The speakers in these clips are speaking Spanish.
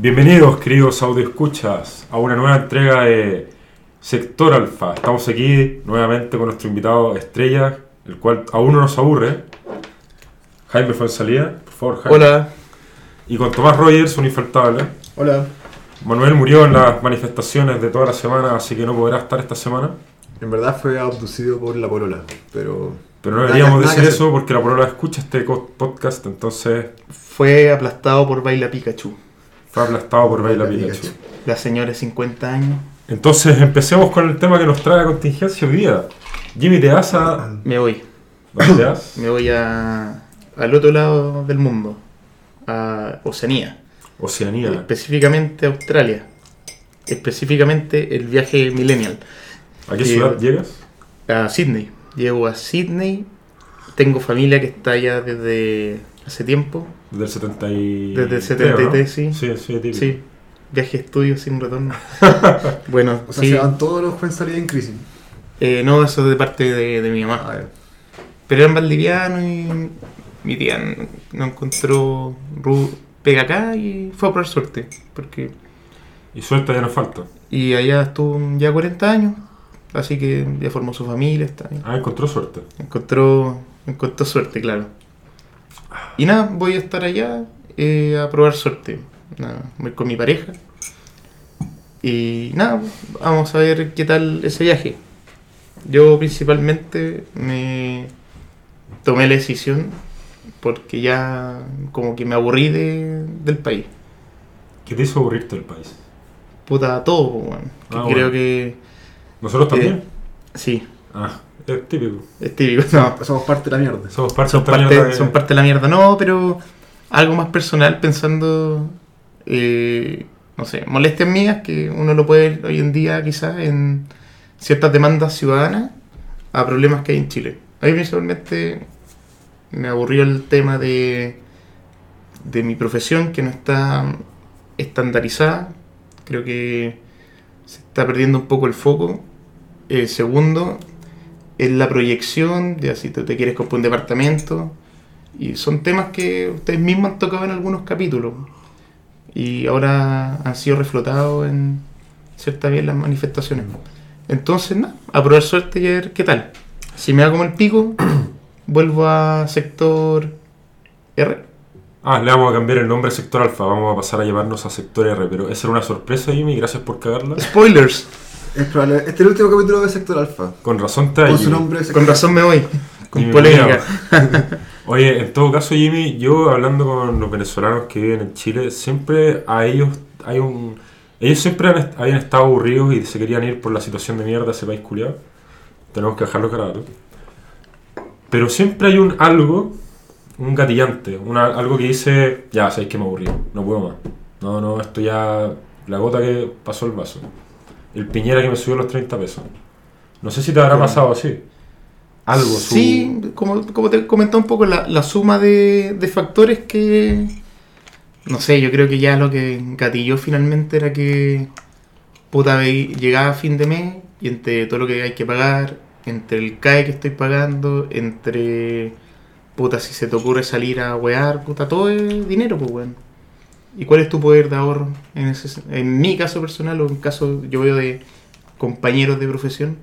Bienvenidos, queridos escuchas a una nueva entrega de Sector Alfa. Estamos aquí nuevamente con nuestro invitado estrella, el cual aún no nos aburre. Jaime Fonsalía, por favor, Jaime. Hola. Y con Tomás Rogers, un infaltable. Hola. Manuel murió en las manifestaciones de toda la semana, así que no podrá estar esta semana. En verdad fue abducido por la polola, pero... Pero no deberíamos decir eso porque la polola escucha este podcast, entonces... Fue aplastado por Baila Pikachu. Fue aplastado por Baila, Pikachu. La señora de 50 años. Entonces empecemos con el tema que nos trae a contingencia hoy día. Jimmy, ¿te vas a...? Me voy. ¿Dónde te vas? Me voy a... al otro lado del mundo. A Oceanía. Oceanía. Específicamente Australia. Específicamente el viaje Millennial. ¿A qué ciudad llegas? A Sydney. Llego a Sydney. Tengo familia que está allá desde hace tiempo. Desde el 73. Desde el 73, sí. Sí, sí, típico. Sí. Viaje estudio sin retorno. bueno, o sea, se van todos los jóvenes salida en crisis. Eh, no, eso es de parte de, de mi mamá. Pero eran valdivianos y mi tía no encontró pega acá y fue a probar suerte. Porque... Y suerte ya no falta. Y allá estuvo ya 40 años, así que ya formó su familia. Está Ah, encontró suerte. Encontró, encontró suerte, claro. Y nada, voy a estar allá eh, a probar suerte. Nada, voy con mi pareja. Y nada, vamos a ver qué tal ese viaje. Yo principalmente me tomé la decisión porque ya como que me aburrí de, del país. ¿Qué te hizo aburrirte del país? Puta, todo, bueno. Ah, creo bueno. que... ¿Nosotros también? Eh, sí, Ah, es típico. es típico. No, Somos parte de la mierda. Somos parte de parte, mierda de- son parte de la mierda. No, pero algo más personal pensando, eh, no sé, molestias mías que uno lo puede ver hoy en día quizás en ciertas demandas ciudadanas a problemas que hay en Chile. A mí principalmente me aburrió el tema de, de mi profesión que no está estandarizada. Creo que se está perdiendo un poco el foco. Eh, segundo, es la proyección, de si tú te quieres comprar un departamento. Y son temas que ustedes mismos han tocado en algunos capítulos. Y ahora han sido reflotados en ciertas bien las manifestaciones. Entonces, nada, a probar suerte y a ver qué tal. Si me da como el pico, vuelvo a sector R. Ah, le vamos a cambiar el nombre a Sector Alfa. Vamos a pasar a llamarnos a Sector R. Pero esa era una sorpresa, Jimmy. Gracias por cagarla. Spoilers. Es probable. Este es el último capítulo de Sector Alfa. Con razón te Con su nombre Con razón me voy. Con Jimmy polémica. Oye, en todo caso, Jimmy, yo hablando con los venezolanos que viven en Chile, siempre a ellos hay un... Ellos siempre han est- habían estado aburridos y se querían ir por la situación de mierda de ese país culiado. Tenemos que dejarlo claro. Pero siempre hay un algo, un gatillante, una, algo que dice, ya, sabéis que me aburrí, no puedo más. No, no, esto ya, la gota que pasó el vaso. El piñera que me subió los 30 pesos. No sé si te habrá pasado así. Algo, su- Sí, como, como te comentaba un poco, la, la suma de, de factores que. No sé, yo creo que ya lo que gatilló finalmente era que. Puta, llegaba a fin de mes y entre todo lo que hay que pagar, entre el CAE que estoy pagando, entre. Puta, si se te ocurre salir a wear, puta, todo es dinero, pues, weón. ¿Y cuál es tu poder de ahorro? En, ese- en mi caso personal o en caso, yo veo de compañeros de profesión.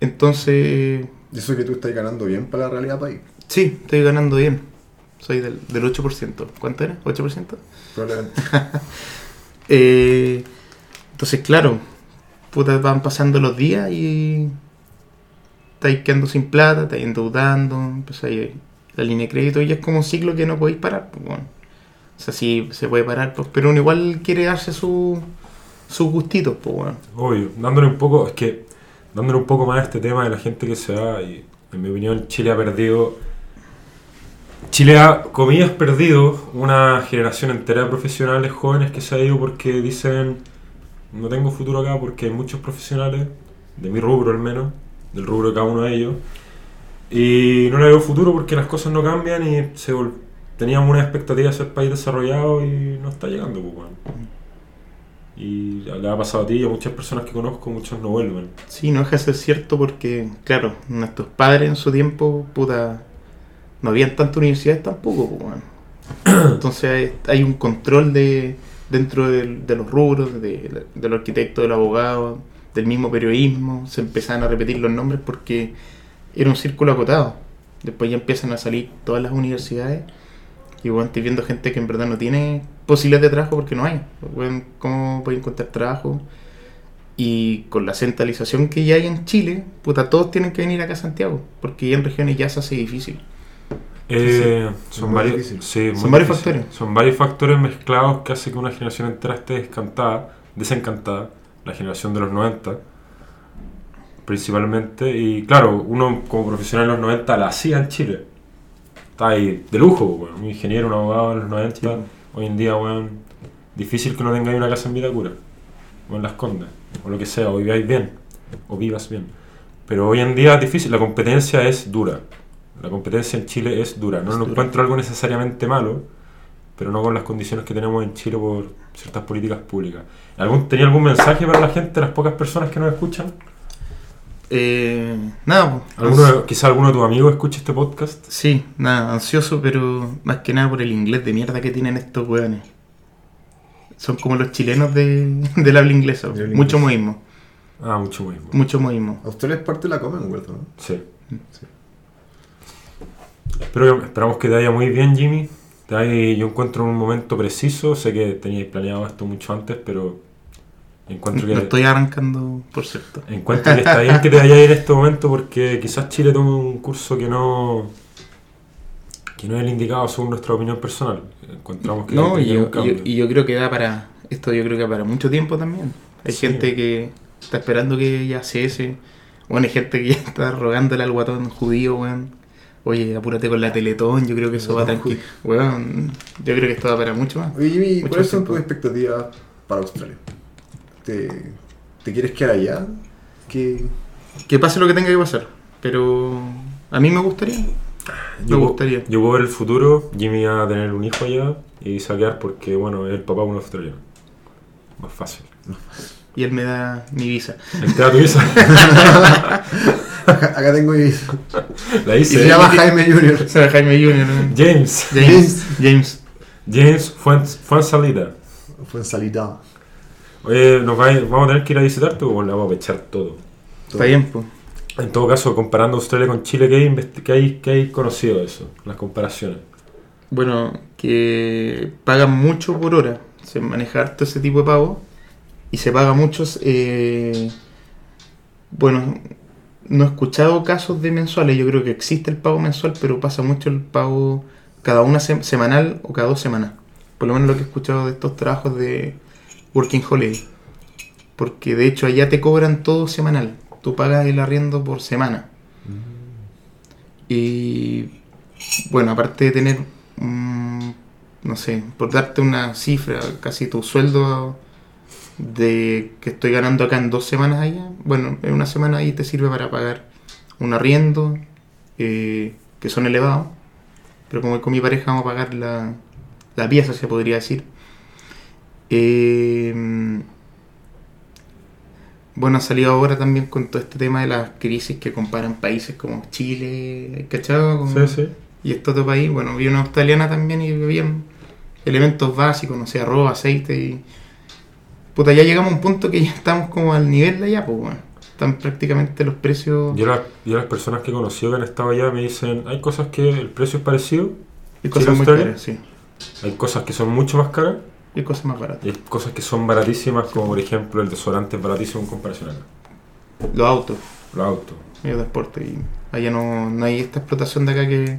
Entonces, Y eso que tú estás ganando bien para la realidad país. Sí, estoy ganando bien. Soy del, del 8%. ¿Cuánto era? ¿8%? Probablemente. Eh, entonces, claro, puta, van pasando los días y estáis quedando sin plata, estáis endeudando, empezáis la línea de crédito y es como un ciclo que no podéis parar. Pues, bueno. O sea, sí se puede parar, pues, pero uno igual quiere darse su, sus gustitos, pues, bueno. Obvio, dándole un poco, es que dándole un poco más a este tema de la gente que se va, y en mi opinión Chile ha perdido, Chile ha, comillas, perdido una generación entera de profesionales jóvenes que se ha ido porque dicen, no tengo futuro acá porque hay muchos profesionales, de mi rubro al menos, del rubro de cada uno de ellos, y no le veo futuro porque las cosas no cambian y se teníamos una expectativa de ser país desarrollado y no está llegando, pues, bueno. Y le ha pasado a ti y a muchas personas que conozco, muchos no vuelven. Sí, no deja de ser cierto porque, claro, nuestros padres en su tiempo, puta, no habían tantas universidades tampoco, pues, bueno. Entonces hay, un control de dentro de, los rubros, de, del arquitecto, del abogado, del mismo periodismo. Se empezaban a repetir los nombres porque era un círculo acotado. Después ya empiezan a salir todas las universidades y bueno, estoy viendo gente que en verdad no tiene posibilidad de trabajo porque no hay. Bueno, ¿Cómo voy a encontrar trabajo? Y con la centralización que ya hay en Chile, puta, todos tienen que venir acá a Santiago, porque ya en regiones ya se hace difícil. Eh, son varios, sí, Son varios difícil. factores. Son varios factores mezclados que hace que una generación entera esté descantada, desencantada. La generación de los 90, principalmente. Y claro, uno como profesional en los 90 la hacía en Chile. Está ahí de lujo, weón. Un ingeniero, un abogado en los 90. Hoy en día, weón, difícil que no tengáis una casa en Vitacura. O en Las Condes. O lo que sea, o viváis bien. O vivas bien. Pero hoy en día es difícil, la competencia es dura. La competencia en Chile es dura. No Es dura. encuentro algo necesariamente malo, pero no con las condiciones que tenemos en Chile por ciertas políticas públicas. ¿Algún, ¿Tenía algún mensaje para la gente, las pocas personas que nos escuchan? Eh, nada, pues, ¿Alguno, de- quizá alguno de tus amigos escuche este podcast? Sí, nada, ansioso, pero más que nada por el inglés de mierda que tienen estos weones. Son como los chilenos de, del habla inglesa. Del inglés. Mucho modismo, Ah, mucho mismo. mucho modismo. Australia es parte de la Commonwealth, ¿no? Sí. Espero, esperamos que te vaya muy bien, Jimmy. Te vaya- yo encuentro un momento preciso. Sé que teníais planeado esto mucho antes, pero encuentro que, estoy arrancando, por cierto. encuentro que está bien que te vaya en este momento porque quizás Chile tome un curso que no que no es el indicado según nuestra opinión personal. Encontramos que No, y yo, un y yo- y yo creo que da para. Esto yo creo que para mucho tiempo también. Hay Sí. gente que está esperando que ya cese. Bueno, hay gente que ya está rogándole al guatón judío, weón. Oye, apúrate con la Teletón, yo creo que eso va Guatón tranquilo. Weón, yo creo que esto va para mucho más. Oye, Jimmy, ¿cuáles son tus expectativas para Australia? ¿Te, te quieres quedar allá? ¿Qué, Que pase lo que tenga que pasar. Pero a mí me gustaría. Me Yo, gustaría. yo puedo ver el futuro, Jimmy va a tener un hijo allá y saquear porque, bueno, es el papá de un australiano. Más fácil. Y él me da mi visa. Él te da tu visa. Acá, acá tengo mi... Se La hice. llama Jaime Junior. Se Jaime Junior. ¿no? James. James. James. James fue en, fue Oye, nos va a vamos a tener que ir a visitarte o le vamos a echar todo. Está bien, pues. En todo caso, comparando Australia con Chile, ¿qué hay, qué hay, qué hay conocido de eso? Las comparaciones. Bueno, que pagan mucho por hora. Se maneja harto ese tipo de pago. Y se paga muchos. eh, bueno, no he escuchado casos de mensuales. Yo creo que existe el pago mensual, pero pasa mucho el pago cada una sem- semanal o cada dos semanas. Por lo menos lo que he escuchado de estos trabajos de Working Holiday. Porque de hecho allá te cobran todo semanal. Tú pagas el arriendo por semana. Y bueno, aparte de tener, mm, no sé, por darte una cifra, casi tu sueldo de que estoy ganando acá en dos semanas allá, bueno, en una semana ahí te sirve para pagar un arriendo, eh, que son elevados, pero como con mi pareja vamos a pagar la, la pieza, se podría decir. Eh, bueno, ha salido ahora también con todo este tema de las crisis que comparan países como Chile, ¿cachado? Como- Sí, sí. y este otro país, bueno, vi una australiana también y habían elementos básicos, no sé, arroz, aceite y... Puta, ya llegamos a un punto que ya estamos como al nivel de allá, pues, bueno. Están prácticamente los precios Yo, la- yo las personas que he conocido que han estado allá me dicen, hay cosas que el precio es parecido, y cosas muy caras, sí. hay cosas que son mucho más caras Y cosas más baratas. y hay cosas que son baratísimas, como por ejemplo el desodorante es baratísimo en comparación acá. Los autos, Los autos. medios de transporte. Y allá no, no hay esta explotación de acá que...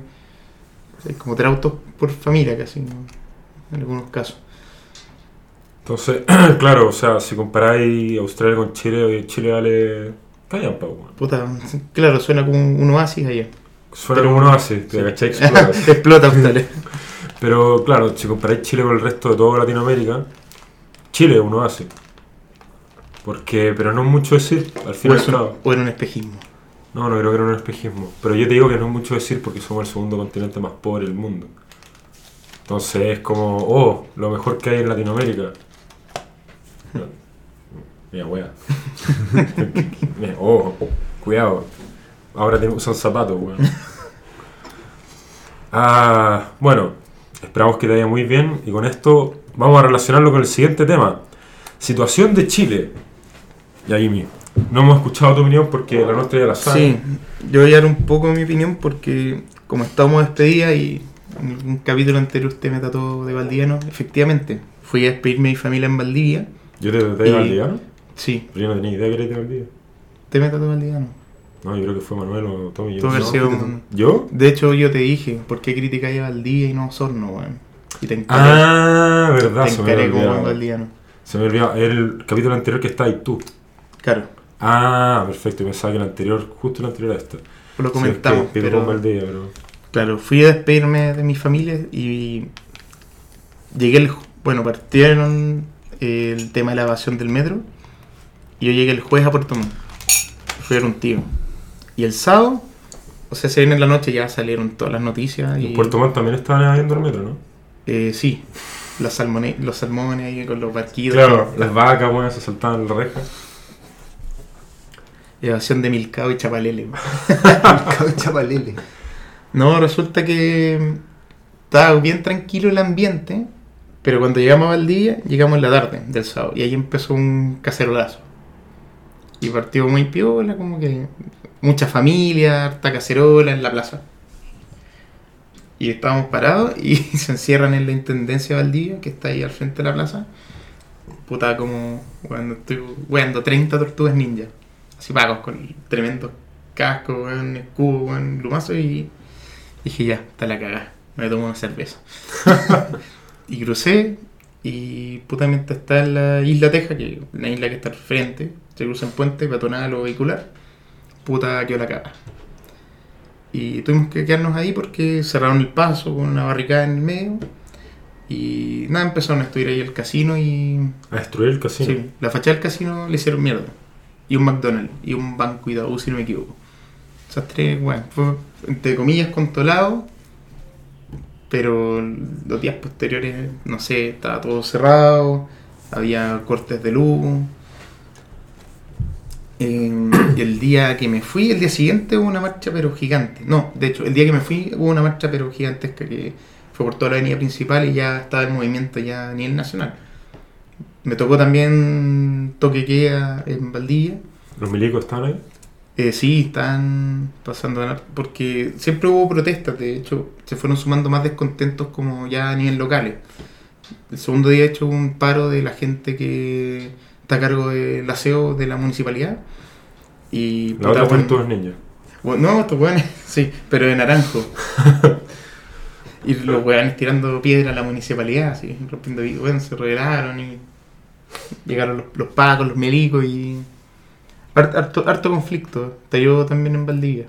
Es como tener autos por familia casi, ¿no? en algunos casos. Entonces, claro, o sea, si comparáis Australia con Chile, Chile vale callampa, weón. Puta, claro, suena como un oasis allá. Suena Pero- como uno hace, te cachai, explotas. Explota Australia. Pero claro, si comparáis Chile con el resto de toda Latinoamérica, Chile uno hace. Porque, pero no es mucho decir, al O, final. un, claro. o era un espejismo. No, no creo que era un espejismo. Pero yo te digo que no es mucho decir porque somos el segundo continente más pobre del mundo. Entonces es como, oh, lo mejor que hay en Latinoamérica. No. Mira, wea. Mira, oh, cuidado. Ahora usan zapatos, weón. Ah, bueno, Esperamos que te vaya muy bien y con esto vamos a relacionarlo con el siguiente tema. Situación de Chile. Ya, Jimmy, no hemos escuchado tu opinión porque la nuestra ya la sabe. Sí, yo voy a dar un poco mi opinión porque como estábamos despedida y en un capítulo anterior usted me trató de valdiviano, efectivamente, fui a despedirme de mi familia en Valdivia. ¿Yo te traté de Valdiviano? Sí, Pero yo no tenía idea que eres de Valdivia. te me trató de valdiviano. No, yo creo que fue Manuel o Tommy. Yo no sido ¿Yo? De hecho, yo te dije, ¿por qué criticáis a Valdivia y no Osorno, weón? Y te encaré, Ah, verdad, te se me había encaré como buen olvidado. valdiviano. Se me olvidó. El capítulo anterior que está ahí tú. Claro, Ah, perfecto. Yo pensaba que el anterior, justo el anterior a este. lo comentamos, Sí, es que Pico pero... con Valdivia, pero... Claro, fui a despedirme de mi familia y llegué el... Bueno, partieron eh, el tema de la evasión del metro y yo llegué el jueves a Puerto Montt. Fui a ver un tío. Y el sábado, o sea, se viene en la noche ya salieron todas las noticias y... En Puerto Montt también estaban viendo el metro, ¿no? Eh, sí, las salmone- los salmones ahí con los barquitos. Claro, las vacas, bueno, se saltaban en la reja. Evasión de Milcao y Chapalele. Chapalele. No, resulta que estaba bien tranquilo el ambiente, pero cuando llegamos a Valdivia, llegamos en la tarde del sábado, y ahí empezó un cacerolazo. Y partió muy piola, como que mucha familia, harta cacerola en la plaza. Y estábamos parados y se encierran en la intendencia de Valdivia, que está ahí al frente de la plaza. Puta, como cuando estoy weando 30 tortugas ninja. Así pagos, con tremendo casco, weón, escudo, weón, lumazo y dije ya, está la cagada. Me tomo una cerveza. y crucé y putamente está en la isla Teja, que es una isla que está al frente. Se cruza en puente, peatonal lo vehicular. Puta, quedó la cagada. Y tuvimos que quedarnos ahí porque cerraron el paso con una barricada en el medio. Y nada, empezaron a destruir ahí el casino y A destruir el casino. Sí, la fachada del casino le hicieron mierda. Y un McDonald's y un banco y si no me equivoco. Esas tres, bueno, fue entre comillas controlado. Pero los días posteriores, no sé, estaba todo cerrado. Había cortes de luz. Y el día que me fui, el día siguiente hubo una marcha pero gigante. No, de hecho, el día que me fui hubo una marcha pero gigantesca que fue por toda la avenida principal y ya estaba el movimiento ya a nivel nacional. Me tocó también toque queda en Valdivia. ¿Los milicos estaban ahí? Eh, sí, están pasando a- porque siempre hubo protestas, de hecho se fueron sumando más descontentos como ya a nivel locales. El segundo día he hecho un paro de la gente que está a cargo del aseo de la municipalidad. Y La otra puta, fueron bueno, bueno, no, estos weones, sí, pero de naranjo. y los weones tirando piedra a la municipalidad, así, rompiendo weón, se rebelaron y llegaron los, los pacos, los milicos y. Harto, harto, conflicto, estalló también en Valdivia.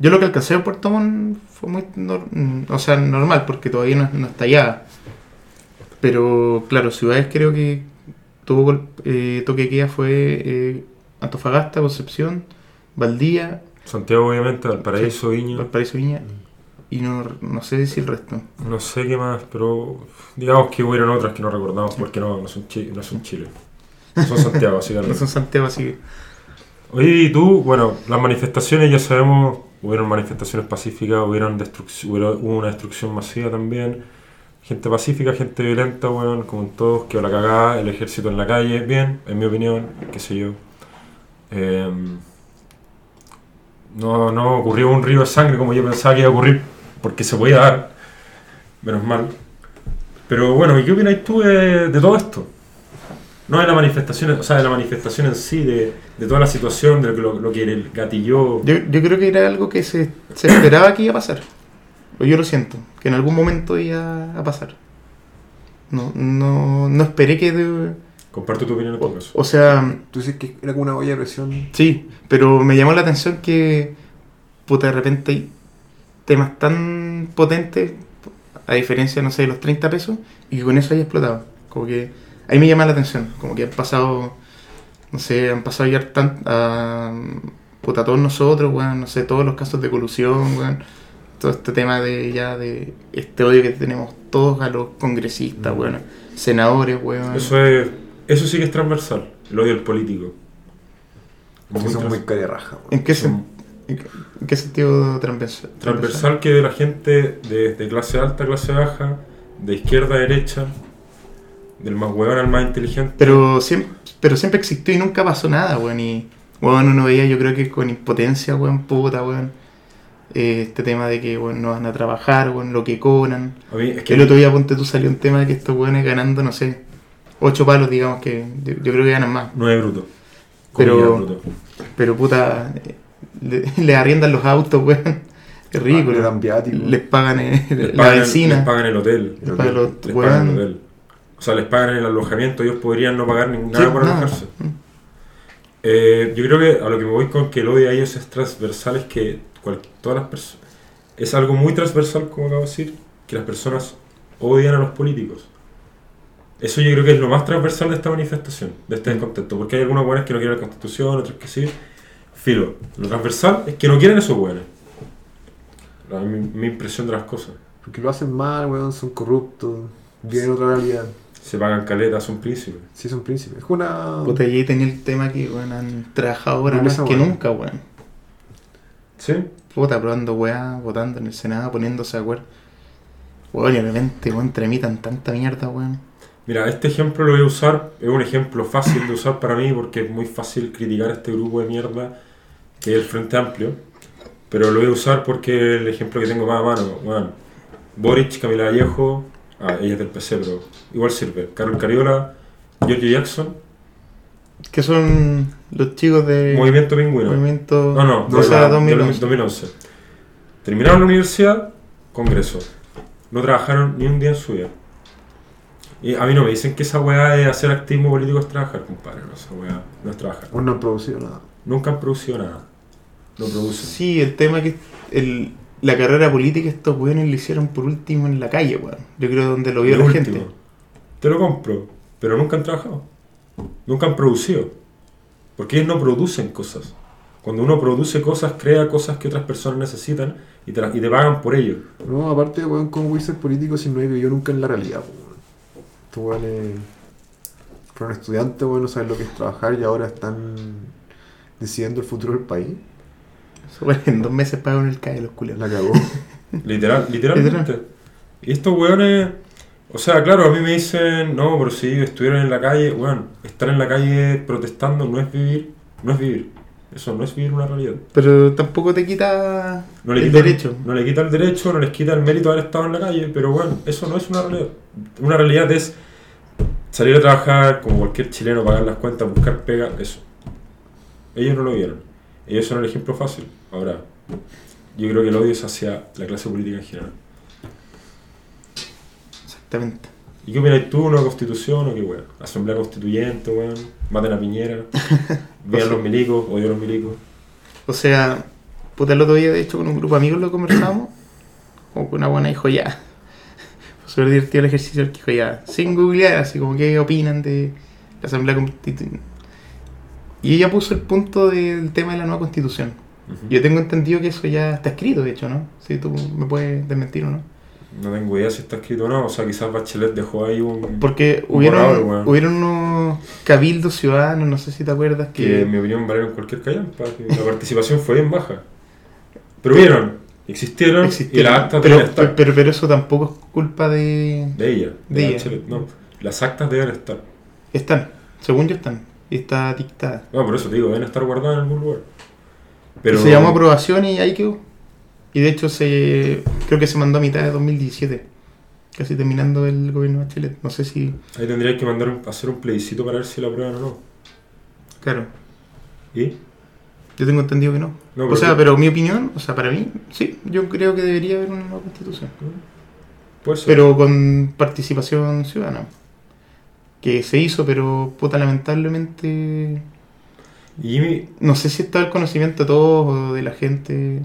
Yo lo que alcancé en Puerto Montt fue muy nor- mm, o sea, normal, porque todavía no, no estallaba. Pero claro, ciudades creo que tuvo eh, toque de queda fue eh, Antofagasta, Concepción, Valdivia, Santiago, obviamente, Valparaíso, Viña. Valparaíso Viña y no, no sé decir el resto. No sé qué más, pero digamos que hubieron otras que no recordamos porque no, no, son, Chi- no son Chile. Son Santiago, así que No son Santiago, así que Oye, y tú, bueno, las manifestaciones ya sabemos, hubieron manifestaciones pacíficas, hubieron destrucción, hubo hubo una destrucción masiva también. Gente pacífica, gente violenta, bueno, como en todos, quedó la cagada, el ejército en la calle, bien, en mi opinión, qué sé yo. Eh, no, no ocurrió un río de sangre como yo pensaba que iba a ocurrir, porque se podía dar, menos mal. Pero bueno, ¿y qué opinas tú de, de todo esto? No de la manifestación, o sea, de la manifestación en sí, de, de toda la situación, de lo, lo, que el gatilló. yo, yo creo que era algo que se, se esperaba que iba a pasar. O yo lo siento, que en algún momento iba a pasar. No, no, no esperé que... Comparto tu opinión en todo caso. o sea, Tú dices que era como una olla de presión. Sí, pero me llamó la atención que, puta, de repente hay temas tan potentes, a diferencia, no sé, de los 30 pesos, y que con eso haya explotado. Como que ahí me llama la atención, como que han pasado, no sé, han pasado ya tan, a, puta, todos nosotros, weón, no sé, todos los casos de colusión, weón, todo este tema de ya de este odio que tenemos todos a los congresistas, weón, senadores, weón. Eso es, eso sí que es transversal, el odio al político. Como Muy son muy trans- cara de raja. weón. ¿En qué, son- sen- ¿En qué sentido transversal? Transversal que de la gente de, de clase alta a clase baja, de izquierda a derecha, del más huevón al más inteligente. Pero siempre, pero siempre existió y nunca pasó nada, weón. Y, weón, uno veía, yo creo que con impotencia, weón, puta, weón. eh, este tema de que, weón, no van a trabajar, weón, lo que cobran. A mí es que El otro día, ponte tú, salió un tema de que estos weones ganando, no sé, ocho palos, digamos, que yo, yo creo que ganan más. no es bruto. Pero- bruto. Pero, puta, le, le arriendan los autos, weón. Es ridículo. Le dan. Les pagan eh, Les la pagan, benzina. les pagan el hotel. les pagan los Les pagan el hotel. O sea, les pagan el alojamiento. Ellos podrían no pagar ni Sí, nada por nada. alojarse. Eh, yo creo que a lo que me voy con que el odio a ellos es transversal es que cual- todas las personas. Es algo muy transversal, como acabo de decir, que las personas odian a los políticos. Eso yo creo que es lo más transversal de esta manifestación, de este descontento. Porque hay algunos buenos que no quieren la constitución, otros que sí. Filo, lo transversal es que no quieren esos buenos. La- Mi, mi impresión de las cosas. Porque lo hacen mal, weón, son corruptos, viven otra realidad. Se pagan caletas, son príncipes. Sí, son príncipes. Es una. Puta, y ahí tenía el tema que, weón, han trabajado ahora más que nunca, weón. ¿Sí? Puta, probando weá, votando en el Senado, poniéndose de acuerdo. Weón, y de repente, weón, tramitan tanta mierda, weón. Mira, este ejemplo lo voy a usar, es un ejemplo fácil de usar para mí porque es muy fácil criticar a este grupo de mierda que es el Frente Amplio, pero lo voy a usar porque es el ejemplo que tengo más a mano. Bueno, Boric, Camila Vallejo, ah, ella es del PC, pero igual sirve. Carol Cariola, Giorgio Jackson, Que son los chicos de Movimiento Pingüino. Movimiento No, no, de la- 2011. 2011. Terminaron la universidad, Congreso. No trabajaron ni un día en su vida. Y a mí no me dicen que esa weá de hacer activismo político es trabajar, compadre. No, esa weá no es trabajar. Aún no han producido nada. Nunca han producido nada. No producen. Sí, el tema que el, la carrera política estos weones lo hicieron por último en la calle, weón. Yo creo donde lo vio Lo la último. gente. Te lo compro, pero nunca han trabajado. Nunca han producido. Porque ellos no producen cosas. Cuando uno produce cosas, crea cosas que otras personas necesitan y te, la- y te pagan por ello. No, aparte, weón, ¿cómo voy a ser político si no he vivido nunca en la realidad, po, weón? Estos weones fueron estudiantes, weón, no saben lo que es trabajar y ahora están decidiendo el futuro del país. Eso, en dos meses pagaron el CAE los culiados. La cagó. Literal, literalmente. Y estos weones, o sea, claro, a mí me dicen, no, pero si estuvieron en la calle, weón, estar en la calle protestando no es vivir, no es vivir. Eso no es vivir una realidad. Pero tampoco te quita No le el quita derecho. No le quita el derecho, no les quita el mérito de haber estado en la calle, pero bueno, eso no es una realidad. Una realidad es salir a trabajar como cualquier chileno, pagar las cuentas, buscar pega, eso. Ellos no lo vieron. Ellos son el ejemplo fácil. Ahora, yo creo que el odio es hacia la clase política en general. Exactamente. ¿Y qué opinas tú? ¿Una constitución o qué weón? Asamblea constituyente, weón. Maten a Piñera. Vean los milicos, odio a los milicos. O sea, puta, el otro día, de hecho, con un grupo de amigos lo conversamos. O con una buena dijo ya. Fue súper divertido el ejercicio el que dijo ya. Sin googlear, así como que opinan de la Asamblea Constituyente. Y ella puso el punto del tema de la nueva constitución. Yo tengo entendido que eso ya está escrito, de hecho, ¿no? Si tú me puedes desmentir o no. No tengo idea si está escrito o no. O sea, quizás Bachelet dejó ahí un... Porque Un hubieron, borrador, hubieron unos cabildos ciudadanos, no sé si te acuerdas, que que... en mi opinión valieron cualquier callampa, la participación fue bien baja. Pero vieron, existieron, y las actas pero, deben estar. pero, pero eso tampoco es culpa de... de ella, de, de la ella. Bachelet, no. Las actas deben estar. Están, según yo están. Y está dictada. No, por eso te digo, deben estar guardadas en algún lugar. Pero Se llamó aprobación y ahí quedó. Y de hecho se creo que se mandó a mitad de 2017. Casi terminando el gobierno de Chile. No sé si... ahí tendrías que mandar un- hacer un plebiscito para ver si la aprueban o no. Claro, ¿Y? yo tengo entendido que no. No, o sea, que- pero mi opinión, o sea, para mí, sí, yo creo que debería haber una nueva constitución. Puede ser. Pero con participación ciudadana. Que se hizo, pero puta, lamentablemente... Y No sé si está el conocimiento de todos o de la gente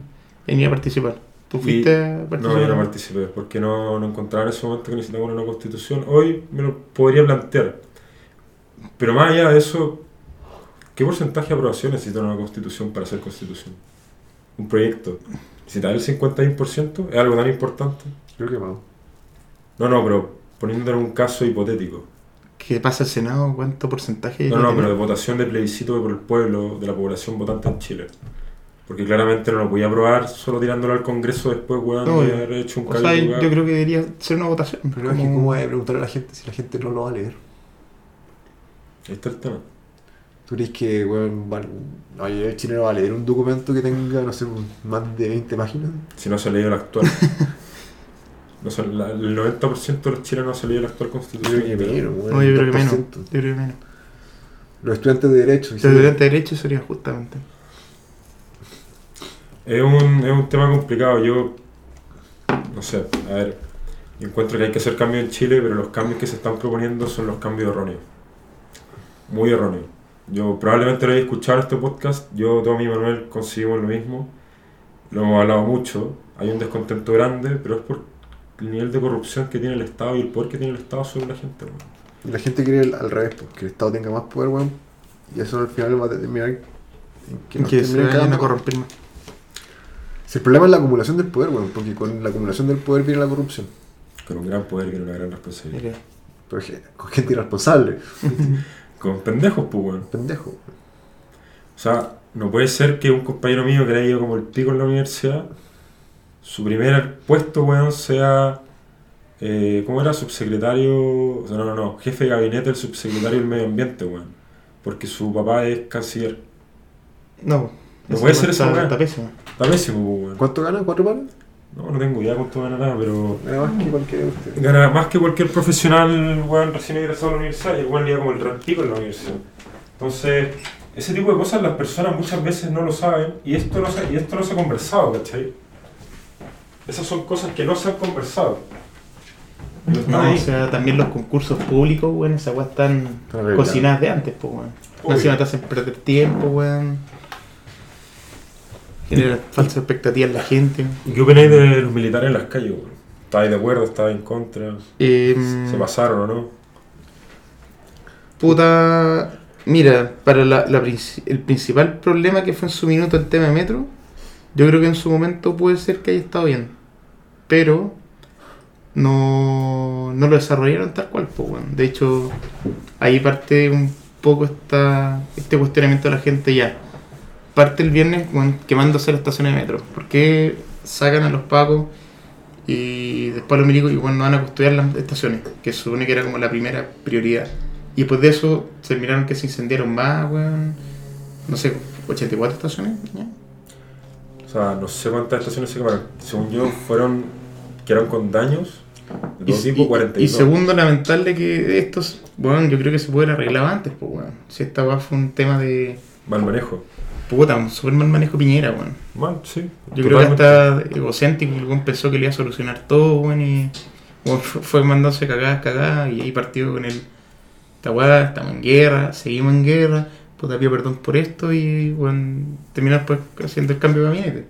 en ir a participar. ¿Tú Y- fuiste a No, participar? yo no participé, porque no, no encontraba en ese momento que necesitamos una constitución. Hoy me lo podría plantear. Pero más allá de eso, ¿qué porcentaje de aprobación necesita una constitución para ser constitución? Un proyecto. ¿Necesita el 51%? ¿Es algo tan importante? Creo que más. No, no, pero poniéndolo en un caso hipotético. ¿Qué pasa el Senado? ¿Cuánto porcentaje? No, no, tiene? pero de votación de plebiscito por el pueblo, de la población votante en Chile. Porque claramente no lo podía aprobar solo tirándolo al Congreso después, weón, No, de yo- haber hecho un O sea, yo creo que debería ser una votación. Pero es que, como- ¿cómo voy a preguntarle a la gente si la gente no lo va a leer? Ahí está el tema. ¿Tú crees que, weón, van- oye, el chileno va a leer un documento que tenga, no sé, más de 20 páginas? Si no se ha leído el actual. No sé, la- el 90% de los chilenos no se ha leído el actual Yo constitución. creo que menos, weón. No, yo creo que menos. 2%. Yo creo que menos. Los estudiantes de Derecho. El sí. estudiante de derecho sería justamente. Es un, es un tema complicado. Yo, no sé, a ver, yo encuentro que hay que hacer cambios en Chile, pero los cambios que se están proponiendo son los cambios erróneos. Muy erróneos. Yo probablemente lo haya escuchado en este podcast. Yo, Tommy y Manuel conseguimos lo mismo. Lo hemos hablado mucho. Hay un descontento grande, pero es por el nivel de corrupción que tiene el Estado y el poder que tiene el Estado sobre la gente. weón. Y la gente quiere el- al revés, pues, que el Estado tenga más poder, weón. Y eso al final va a determinar en que nos Que se vayan a corromper más. Si el problema es la acumulación del poder, weón, porque con la acumulación del poder viene la corrupción. Con un gran poder y una gran responsabilidad. Mira. Pero con gente irresponsable. Con pendejos, pues, weón. Pendejo. O sea, no puede ser que un compañero mío que le haya ido como el pico en la universidad, su primer puesto, weón, sea. Eh, ¿Cómo era? Subsecretario. O sea, no, no, no. Jefe de gabinete del subsecretario del medio ambiente, weón. Porque su papá es canciller. No. No puede ser está- esa weá. Está pésimo. Está pésimo, pues, weón. ¿Cuánto gana? ¿Cuatro palos? No, no tengo idea cuánto ganará, pero. Gana más que cualquiera de ustedes. Gana más que cualquier profesional, weón, recién egresado a la universidad. Y el weón como el gran pico en la universidad. Entonces, ese tipo de cosas las personas muchas veces no lo saben. Y esto no se, y esto no se ha conversado, ¿cachai? Esas son cosas que no se han conversado. No No, ahí. o sea, también los concursos públicos, weón, esas weas están cocinadas de antes, pues, weón. Obvio. Encima te hacen perder tiempo, weón. Genera falsas expectativas en la gente. ¿Y qué opináis de los militares en las calles? ¿Estáis de acuerdo? ¿Estáis en contra? Eh, ¿Se pasaron o no? Puta. Mira, para la, la el principal problema que fue en su minuto el tema de Metro, yo creo que en su momento puede ser que haya estado bien. Pero no, no lo desarrollaron tal cual, pues, weón. De hecho, ahí parte un poco esta, este cuestionamiento de la gente ya. Parte el viernes weón, quemándose las estaciones de metro. ¿Por qué sacan a los pacos y después los milicos y bueno, no van a custodiar las estaciones? Que se supone que era como la primera prioridad. Y después de eso se miraron que se incendiaron más, weón. No sé, 84 estaciones. ¿ya? O sea, no sé cuántas estaciones se quemaron. Según yo, fueron. quedaron con daños de todo Y, tipo, y- 42. y segundo, lamentable que estos, bueno, yo creo que se puede haber arreglado antes, pues, weón. Si esta weá fue un tema de, Mal manejo. Puta, un super mal manejo Piñera, weón. Mal, sí. Yo creo que hasta egocéntrico, el pensó que le iba a solucionar todo, weón, y weón, fue, mandándose cagadas, cagadas, y ahí partió con el, esta weá, estamos en guerra, seguimos en guerra, puta, pido perdón por esto, y, weón, terminó después haciendo el cambio de gabinete.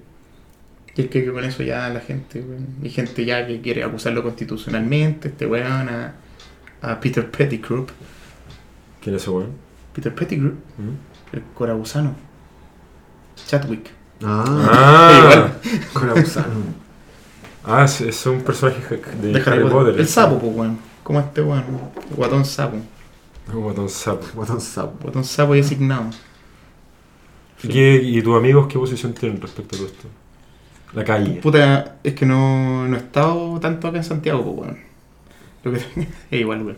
Y es que con eso ya la gente, weón, hay gente ya que quiere acusarlo constitucionalmente, este weón, a, a Peter Pettigrew, ¿Quién es ese weón? Peter Pettigrew, ¿Mm? el corabusano, Chadwick. Ah, Ah, igual. Ah, es, es un personaje de, de Harry Potter. El sapo, pues, weón. ¿Cómo este weón? Guatón sapo. Guatón sapo. Botón sapo. Guatón sapo designado. ¿Y, qué- ¿Y tus amigos qué posición tienen respecto a todo esto? La calle. Puta, es que no, no he estado tanto acá en Santiago, pues, weón. Lo que es igual, weón.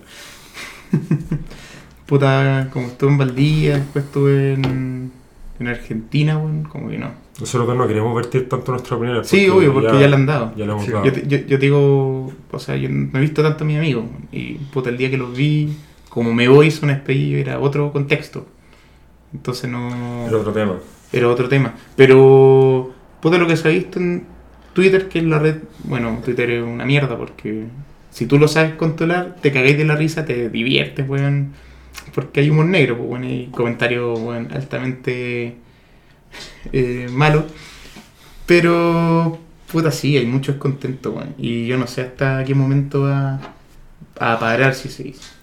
Puta, como estuve en Valdía, después estuve en, en Argentina, weón, como que no. Nosotros no queremos vertir tanto nuestra opinión. Sí, obvio, porque ya, le han dado. Ya le hemos Sí, dado. Yo, te- yo, yo digo, o sea, yo no he visto tanto a mis amigos. Y puta, el día que los vi, como me voy, son despedido, era otro contexto. Entonces no. Era otro tema. era otro tema. Pero, puta, lo que se ha visto en Twitter, que es la red. Bueno, Twitter es una mierda porque si tú lo sabes controlar, te cagáis de la risa, te diviertes, weón. Porque hay humor negro, pues, weón, y comentarios, altamente eh, malos. Pero, puta, sí, hay mucho descontento, weón. Y yo no sé hasta qué momento va a parar, si se dice.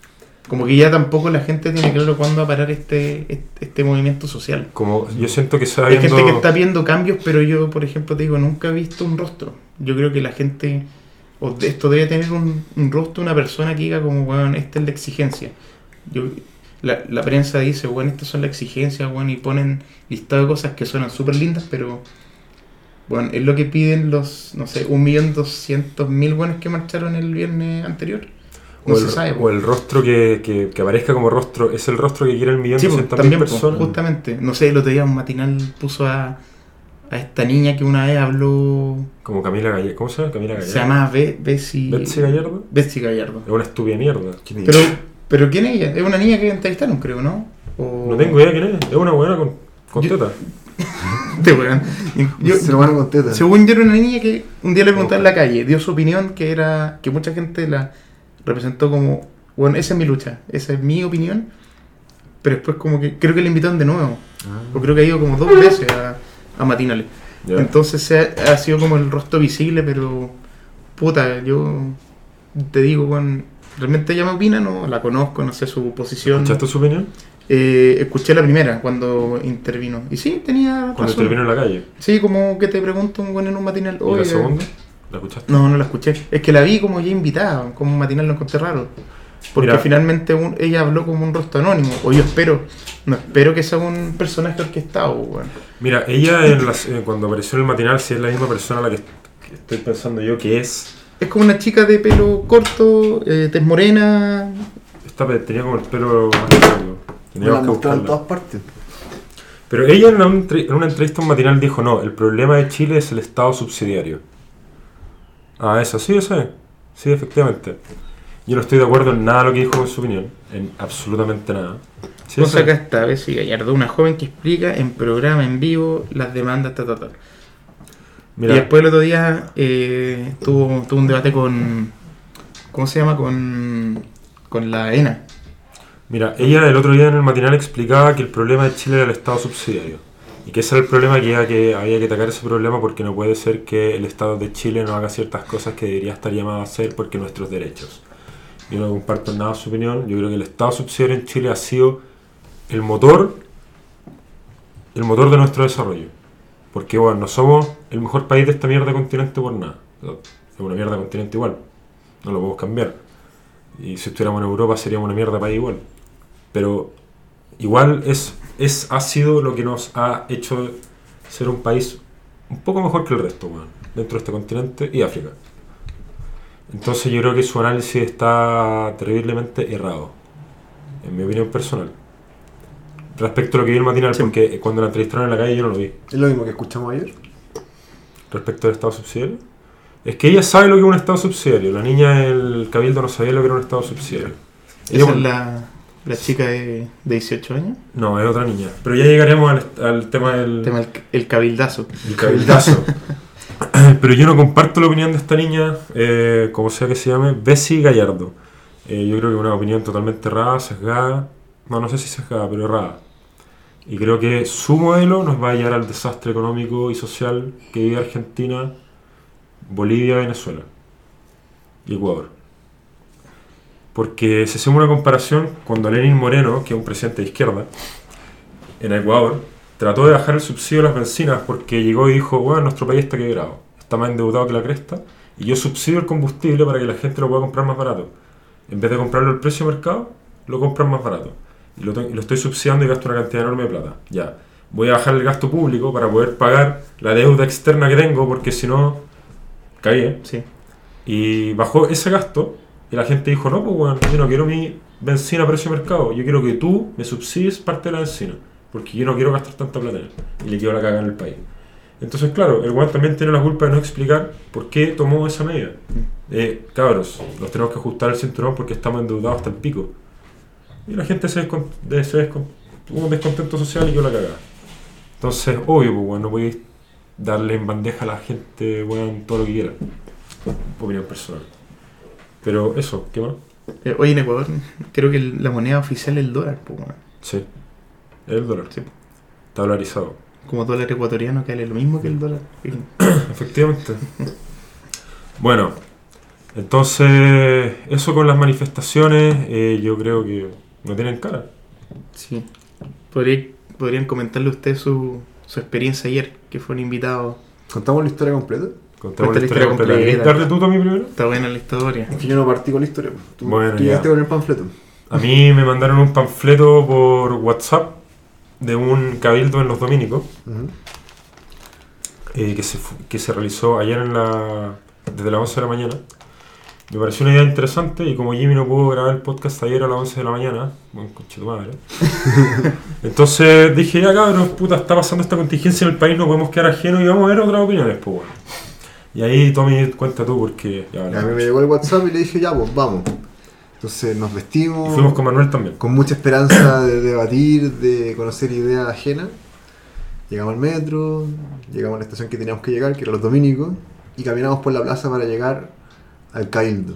Como que ya tampoco la gente tiene claro cuándo va a parar este, este, este movimiento social. Como yo siento que se va Hay viendo... gente que está viendo cambios, pero yo, por ejemplo, te digo, nunca he visto un rostro. Yo creo que la gente, o esto debe tener un, un rostro, una persona que diga como, bueno, esta es la exigencia. Yo, la, la prensa dice, bueno, estas son las exigencias, bueno, y ponen listado de cosas que suenan súper lindas, pero bueno, es lo que piden los, no sé, un millón doscientos mil buenos que marcharon el viernes anterior. No o, se el, sabe. o el rostro que, que, que aparezca como rostro, es el rostro que quiere el millón Sí, pues, también, pues, personas. justamente. No sé, el otro día un matinal puso a, a esta niña que una vez habló. Como Camila Gallardo. ¿Cómo se llama? Camila Gallardo. Se llamaba Be Bessie. Betsy Gallardo. Betsy Gallardo. Es una estúpida mierda. ¿Quién es Pero? Pero ¿quién es ella? Es una niña que entrevistaron, creo, ¿no? O- No tengo idea quién es. Es una buena con, con Yo- teta. Este weón. Se lo van a contestar. según yo era una niña que un día le pregunté en la calle, dio su opinión que era que mucha gente la representó como, bueno, esa es mi lucha, esa es mi opinión, pero después como que creo que le invitaron de nuevo, Ah. o creo que ha ido como dos veces a, a matinales. Entonces se ha, ha sido como el rostro visible, pero puta, yo te digo, weón, realmente ella me opina, no la conozco, no sé su posición. ¿Escuchaste su opinión? Eh, escuché la primera cuando intervino. Y sí, tenía Cuando razón. intervino en la calle. Sí, como que te pregunto un buen en un matinal. ¿Y la "Oye, segunda? ¿La escuchaste? No, no la escuché. Es que la vi como ya invitada, como un matinal lo encontré raro. Porque Mira. finalmente un- ella habló como un rostro anónimo. O yo espero, no espero que sea un personaje orquestado, weón. Mira, ella en las- eh, cuando apareció en el matinal, si es la misma persona a la que estoy pensando yo que es. Es como una chica de pelo corto, eh, tez morena. Esta tenía como el pelo más largo. Me la Teníamos que en todas partes. Pero ella en una, entre- en una entrevista matinal dijo, no, el problema de Chile es el Estado subsidiario. Ah, eso, sí, eso es. Sí, efectivamente. Yo no estoy de acuerdo en nada de lo que dijo en su opinión. En absolutamente nada. Sí, Cosa eso acá es. está, Bessie Gallardo, una joven que explica en programa en vivo las demandas, ta, ta, ta. Mira, Y después el otro día eh, tuvo, tuvo un debate con. ¿Cómo se llama? Con. Con la ENA. mira, ella el otro día en el matinal explicaba que el problema de Chile era el Estado subsidiario. Y que ese era el problema que, había que había que atacar ese problema porque no puede ser que el Estado de Chile no haga ciertas cosas que debería estar llamado a hacer porque nuestros derechos. Yo no comparto nada su opinión. Yo creo que el Estado subsidiario en Chile ha sido el motor, el motor de nuestro desarrollo. Porque, bueno, no somos el mejor país de esta mierda continente por nada. Es una mierda continente igual. No lo podemos cambiar. Y si estuviéramos en Europa seríamos una mierda país igual. Pero igual es, es, ha sido lo que nos ha hecho ser un país un poco mejor que el resto, weón, dentro de este continente y África. Entonces yo creo que su análisis está terriblemente errado, en mi opinión personal. Respecto a lo que vi el matinal, Sí. porque cuando la entrevistaron en la calle yo no lo vi. Es lo mismo que escuchamos ayer. Respecto al Estado subsidiario. Es que ella sabe lo que es un Estado subsidiario. La niña del Cabildo no sabía lo que era un Estado subsidiario. Ella, es la, la chica de, de 18 años. No, es otra niña. Pero ya llegaremos al, al tema del El tema del el cabildazo. el cabildazo. Pero yo no comparto la opinión de esta niña, eh, como sea que se llame, Bessie Gallardo. Eh, yo creo que es una opinión totalmente errada, sesgada. No, no sé si sesgada, pero errada. Y creo que su modelo nos va a llevar al desastre económico y social que vive Argentina, Bolivia, Venezuela y Ecuador. Porque si hacemos una comparación, cuando Lenin Moreno, que es un presidente de izquierda, en Ecuador, trató de bajar el subsidio a las bencinas porque llegó y dijo, bueno, nuestro país está quebrado, está más endeudado que la cresta, y yo subsidio el combustible para que la gente lo pueda comprar más barato. En vez de comprarlo al precio de mercado, lo compran más barato. Lo, lo estoy subsidiando y gasto una cantidad enorme de plata. Ya. Voy a bajar el gasto público para poder pagar la deuda externa que tengo porque si no, caí. Sí. Y bajó ese gasto y la gente dijo, no, pues bueno, yo no quiero mi benzina a precio de mercado, yo quiero que tú me subsidies parte de la benzina, porque yo no quiero gastar tanta plata en él. Y le quiero la caga en el país. Entonces, claro, el weón también tiene la culpa de no explicar por qué tomó esa medida. Eh, cabros, nos tenemos que ajustar el cinturón porque estamos endeudados hasta el pico. Y la gente se, descon- de- se descon- tuvo un descontento social y yo la cagada. Entonces, obvio, pues, weón, no podéis darle en bandeja a la gente, weón, todo lo que quiera. Opinión personal. Pero eso, ¿qué más? Eh, Hoy en Ecuador creo que la moneda oficial es el dólar, po, weón. Sí. Es el dólar. Sí. Está dolarizado. Como dólar ecuatoriano que vale lo mismo que el dólar. Efectivamente. Bueno, entonces, eso con las manifestaciones, eh, yo creo que no tienen cara. Sí. Podría- podrían comentarle ustedes su, su experiencia ayer, que fueron invitados. ¿Contamos la historia completa? Contemos Cuenta la la historia completa. completa. ¿Querés darle tú a mí primero? Está buena la historia. Es que yo no partí con la historia. Tú, Bueno, tú llegaste con el panfleto. A mí me mandaron un panfleto por WhatsApp de un cabildo en los dominicos eh, que, se, que se realizó ayer en la, desde las 11 de la mañana. Me pareció una idea interesante y como Jimmy no pudo grabar el podcast ayer a las 11 de la mañana, buen conche tu madre. Entonces dije, ya cabrón, puta, está pasando esta contingencia en el país, no podemos quedar ajenos y vamos a ver otras opiniones, pues bueno. Y ahí Tommy, cuenta tú porque ya a mí me llegó el WhatsApp y le dije, ya, pues vamos. Entonces nos Y vestimos. fuimos con Manuel también. con mucha esperanza de debatir, de conocer ideas ajenas. Llegamos al metro, llegamos a la estación que teníamos que llegar, que era los dominicos, y caminamos por la plaza para llegar al Cabildo.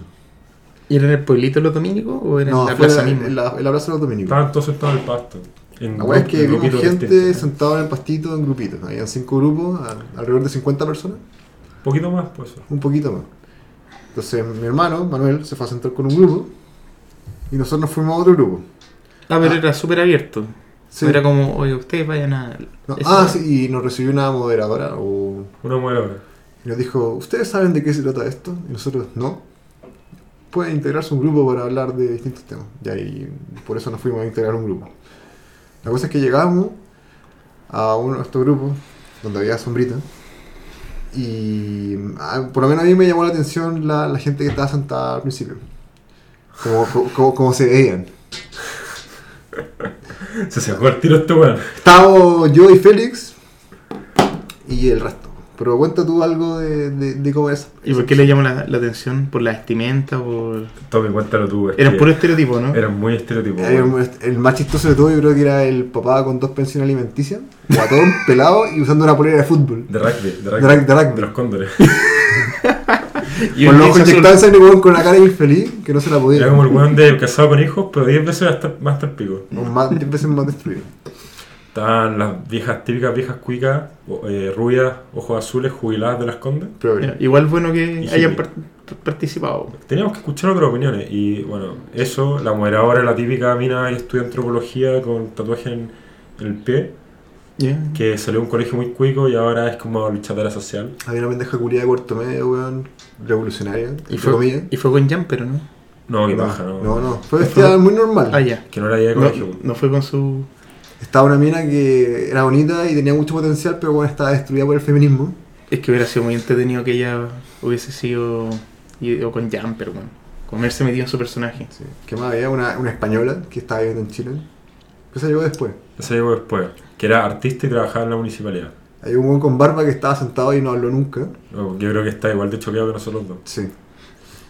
¿Y era en el pueblito los dominicos o era No, en la fue plaza en, misma? en la, en la plaza de los dominicos. Estaban todos sentados en el pasto. En La weá es que en vimos gente sentada en el pastito en grupitos. Habían cinco grupos, a- alrededor de 50 personas, Un poquito más, pues. un poquito más. Entonces mi hermano, Manuel, se fue a sentar con un grupo y nosotros nos fuimos a otro grupo. Ah, pero Ah. era súper abierto. Sí. Era como, oye, ustedes vayan a... No, ah, sí, y nos recibió una moderadora o Una moderadora. Y nos dijo, ¿ustedes saben de qué se trata esto? Y nosotros, no. Pueden integrarse un grupo para hablar de distintos temas. Y ahí, por eso nos fuimos a integrar un grupo. La cosa es que llegamos a uno de estos grupos, donde había sombrita. Y ah, por lo menos a mí me llamó la atención la, la gente que estaba sentada al principio. Como, co- como, como se veían. Se sacó el tiro este weón. Estábamos yo y Félix y el resto. Pero cuenta tú algo de, de, de cómo es. ¿Y por qué le llamó la, la atención? ¿Por la vestimenta? Por... Tommy, cuéntalo tú. es Era puro estereotipo, ¿no? Eran muy estereotipos. Weón. El más chistoso de todo yo creo que era el papá con dos pensiones alimenticias, guatón, pelado y usando una polera de fútbol. De rugby, de rugby. De rug- de rugby. los cóndores. Con los ojos inyectados en sangre con una cara infeliz que no se la podía. Era como el weón de casado con hijos, pero 10 veces más el pico. O más, 10 veces más destruido. Estaban las viejas, típicas viejas cuicas, eh, rubias, ojos azules, jubiladas de las condes. Pero Igual bueno que Y hayan par- participado. Teníamos que escuchar otras opiniones. Y bueno, eso, la moderadora, la típica mina que estudia antropología con tatuaje en, en el pie, Ya. que salió de un colegio muy cuico y ahora es como luchadora social. había una pendeja curia de cuarto medio, weón, revolucionaria, Y fue, comillas. y fue con jumper, ¿o ¿no? No, qué no, paja, no. no, no, fue vestida muy normal. Ah, ya. Que no era de No, colegio. no fue con su... Estaba una mina que era bonita y tenía mucho potencial, pero bueno, estaba destruida por el feminismo. Es que hubiera sido muy entretenido que ella hubiese sido... O con jumper, bueno. Comerse metido en su personaje. Sí. ¿Qué más había? Una, una española que estaba viviendo en Chile. Esa llegó después. Ese llegó después. Que era artista y trabajaba en la municipalidad. Hay un weón con barba que estaba sentado y no habló nunca. No, Yo creo que está igual de choqueado que nosotros dos. Sí.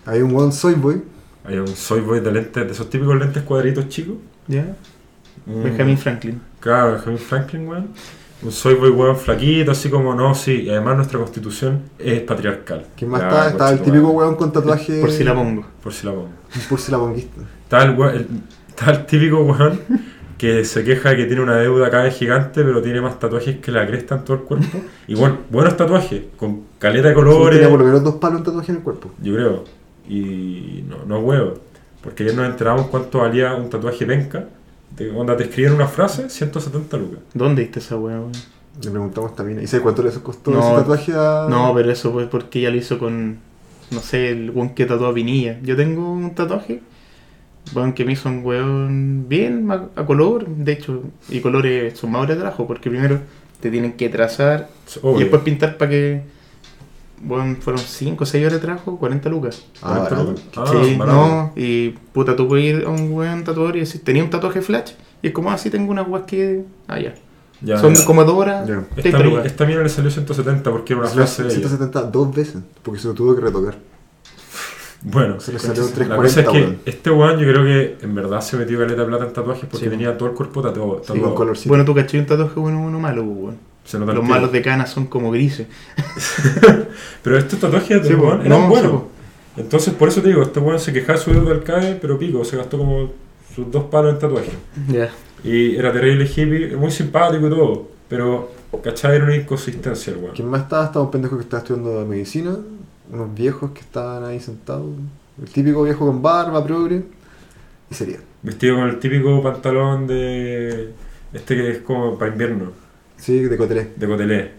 Hay un weón soy boy. Hay un soy boy de lentes, de esos típicos lentes cuadritos chicos. ¿Ya? Un- Benjamin Franklin. Claro, Benjamin Franklin, weón. Un soy boy, weón, flaquito, así como no, sí. Y además nuestra constitución es patriarcal. ¿Quién más estaba? Estaba el típico weón con tatuaje. Por si la pongo. Por si la pongo. Por si la ponguista. Está el, weón- el- está el típico weón que se queja que tiene una deuda acá de gigante, pero tiene más tatuajes que la cresta en todo el cuerpo. Y bueno, buenos tatuajes, con caleta de colores. Tenía por lo menos dos palos en tatuaje en el cuerpo. Yo creo. Y no, no es huevo. Porque ayer nos enteramos cuánto valía un tatuaje penca. De, onda, te escriben una frase, 170 lucas. ¿Dónde viste esa weá, weón? Le preguntamos también. ¿Y sabes cuánto le costó No. ese tatuaje a.? No, pero eso fue porque ella lo hizo con, no sé, el weón que tatuó a Pinilla. Yo tengo un tatuaje, weón que me hizo un weón bien a, a color, de hecho, y colores son más de trabajo, porque primero te tienen que trazar Obvio. y después pintar para que, weón, fueron 5 o 6 horas de trabajo, 40 lucas. Ah, 40 barato. lucas. Ah, sí, no, y puta, tú puedes ir a un weón tatuador y decir, tenía un tatuaje flash, y es como así tengo unas weas que, ah, ya. Ya, Son ya. como dos horas, Ya. 30 Esta, lucas. esta mina le salió 170 porque era una frase de ella. 170 dos veces. Porque se lo tuvo que retocar. Bueno, Se le salió la 340, cosa es que weón. este weón yo creo que en verdad se metió caleta de plata en tatuajes porque Sí. tenía todo el cuerpo tatuado. Colorcito. Bueno, tú caché un tatuaje bueno uno malo, weón. Se Los malos de cana son como grises. Pero estos tatuajes de Sí, po. eran No, buenos. sí. Entonces, por eso te digo, este weón se quejaba de su deuda del CAE, pero pico, se gastó como sus dos palos en tatuajes. Ya. Y era terrible hippie, muy simpático y todo. Pero, ¿cachai? Era una inconsistencia el weón. ¿Quién más estaba? Estaba un pendejo que estaba estudiando medicina. Unos viejos que estaban ahí sentados. El típico viejo con barba, progre. Y sería. Vestido con el típico pantalón de. Este que es como para invierno, Sí, de cotelé. de cotelé.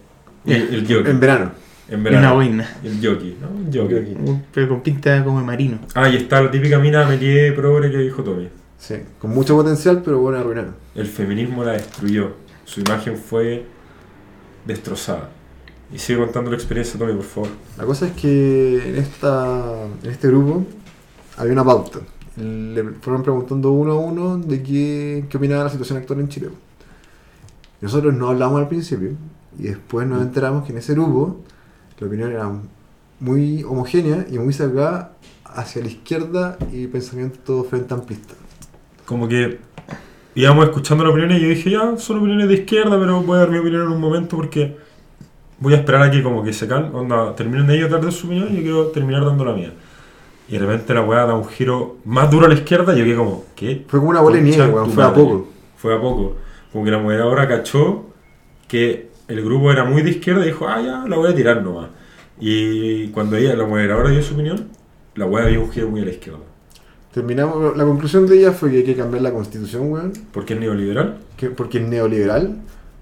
Y el jockey. En verano. En verano. una boina. El jockey, ¿no? Un. Jockey. Pero con pinta como de marino. Ah, y está la típica mina Melié progre que dijo Tommy. Sí, con mucho potencial, pero bueno, arruinaron. El feminismo la destruyó. Su imagen fue destrozada. Y sigue contando la experiencia, Tommy, por favor. La cosa es que en, esta, en este grupo había una pauta. Le fueron preguntando uno a uno de qué, qué opinaba de la situación actual en Chile. Nosotros no hablamos al principio y después nos enteramos que en ese grupo la opinión era muy homogénea y muy sacada hacia la izquierda y pensamiento frente amplista. Como que íbamos escuchando las opiniones y yo dije, ya, son opiniones de izquierda, pero voy a dar mi opinión en un momento porque voy a esperar a que como que se cal, onda, terminen de ellos dar de su opinión y yo quiero terminar dando la mía. Y de repente la weá da un giro más duro a la izquierda y yo quedé como, ¿qué? Fue como una bola de nieve, fue a poco. Fue a poco. Como que la moderadora cachó que el grupo era muy de izquierda y dijo, ah, ya, la voy a tirar nomás. Y cuando ella, la moderadora dio su opinión, la weá dio un giro muy a la izquierda. Terminamos, la conclusión de ella fue que hay que cambiar la constitución, weón, Porque es neoliberal. que- porque es neoliberal,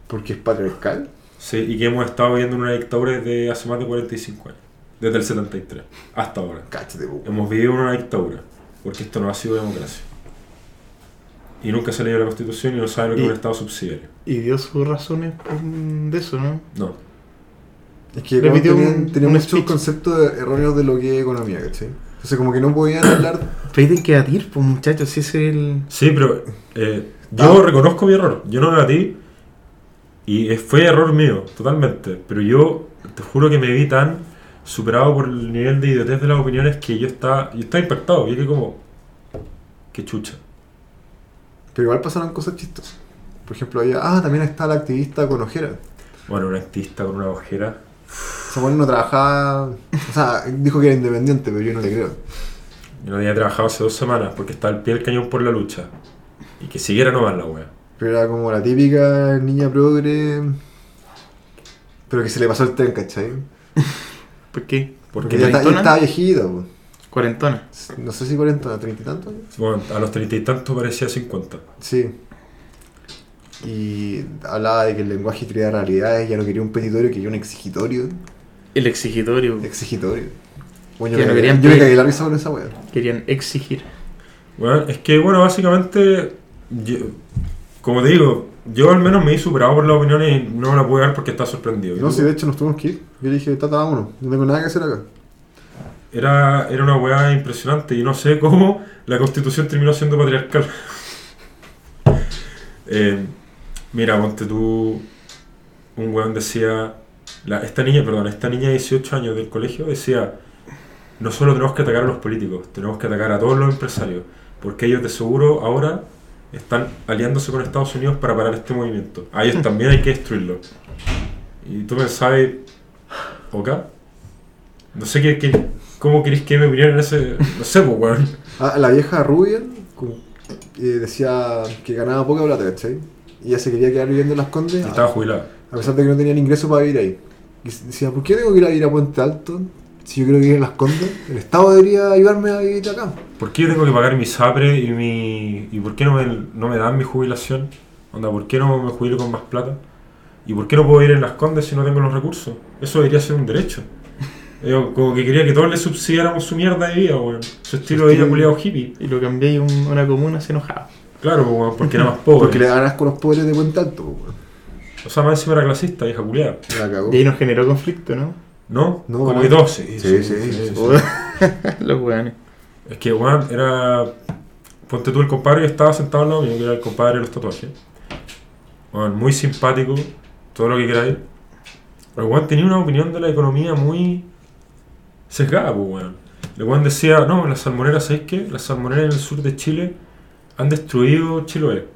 porque es patriarcal. Sí, y que hemos estado viviendo en una dictadura desde hace más de 45 años. Desde el 73 hasta ahora. Cáchate. Hemos vivido una dictadura. Porque esto no ha sido democracia. Y nunca se leyó la constitución y no sabe lo que es un estado subsidiario. Y dio sus razones por- de eso, ¿no? No. Es que Repitió tenían, un- tenían un muchos conceptos erróneos de lo que es economía, ¿cachai? Entonces como que no podían hablar... Pero hay que batir, pues muchachos, si es el... Sí, pero eh, yo Ah. reconozco mi error. Yo no ti Y fue error mío, totalmente. Pero yo te juro que me vi tan superado por el nivel de idiotez de las opiniones que yo estaba, yo estaba impactado. Y que como, qué chucha. Pero igual pasaron cosas chistosas. Por ejemplo, había... Ah, también está la activista con ojera. Bueno, un activista con una ojera. Esa mujer no trabajaba... O sea, dijo que era independiente, pero yo no le creo. Yo no había trabajado hace dos semanas porque estaba al pie del cañón por la lucha. Y que siguiera nomás la wea. Pero era como la típica niña progre... Pero que se le pasó el tren, ¿cachai? ¿Por qué? Porque Porque ya, está- estaba viejita, po. Cuarentona. No sé si 40, 30 y tantos. bueno, a los treinta y tantos parecía 50. Sí. Y hablaba de que el lenguaje crea realidades, ya no quería un petitorio, quería un exigitorio. El exigitorio. Exigitorio. Bueno, Que yo, no me, querían yo me pedir. cagué la risa con esa wea. Querían exigir. Bueno, es que, bueno, básicamente, yo- como te digo, yo al menos me he superado por las opiniones y no me la pude dar porque estaba sorprendido. No, si de hecho nos tuvimos que ir. Yo le dije, tata, vámonos. No tengo nada que hacer acá. Era, era una weá impresionante y no sé cómo la constitución terminó siendo patriarcal. Eh, mira, ponte tú, un weón decía, esta niña, perdón, esta niña de 18 años del colegio decía, no solo tenemos que atacar a los políticos, tenemos que atacar a todos los empresarios, porque ellos de seguro ahora están aliándose con Estados Unidos para parar este movimiento. A ellos también hay que destruirlo. Y tú pensabas, ¿ok? No sé qué, qué- cómo queréis que me en ese... No sé, pues, weón. Ah, la vieja rubia eh, decía que ganaba poca plata, ¿cachai? Y ella se quería quedar viviendo en las condes, Y estaba jubilada. a pesar de que no tenían ingreso para vivir ahí. Y decía, ¿por qué tengo que ir a vivir a Puente Alto? Si yo quiero vivir en las condes, el Estado debería ayudarme a vivir acá. ¿Por qué yo tengo que pagar mi SAPRE y mi... ¿Y por qué no me, no me dan mi jubilación? Onda, ¿por qué no me jubilo con más plata? ¿Y por qué no puedo ir en las condes si no tengo los recursos? Eso debería ser un derecho. Yo como que quería que todos le subsidiáramos su mierda de vida, weón. Su estilo de vida culiado hippie. Y lo cambié y un- una comuna se enojaba. Claro, pues, weón, porque era más pobre. Porque le dan asco a los pobres de Puente Alto, po, weón. O sea, más encima era clasista, hija culiada. La cagó. Y ahí nos generó conflicto, ¿no? ¿No? No, como no. que todos. Sí, Sí, sí, sí. Los weones. Es que, weón, era. Ponte tú el compadre que estaba sentado al lado mío, que era el compadre de los tatuajes. Weón, muy simpático, todo lo que queráis. Pero, weón, tenía una opinión de la economía muy sesgada, pues, weón. El weón decía, no, las salmoneras, ¿sabéis qué? Las salmoneras en el sur de Chile han destruido Chiloé.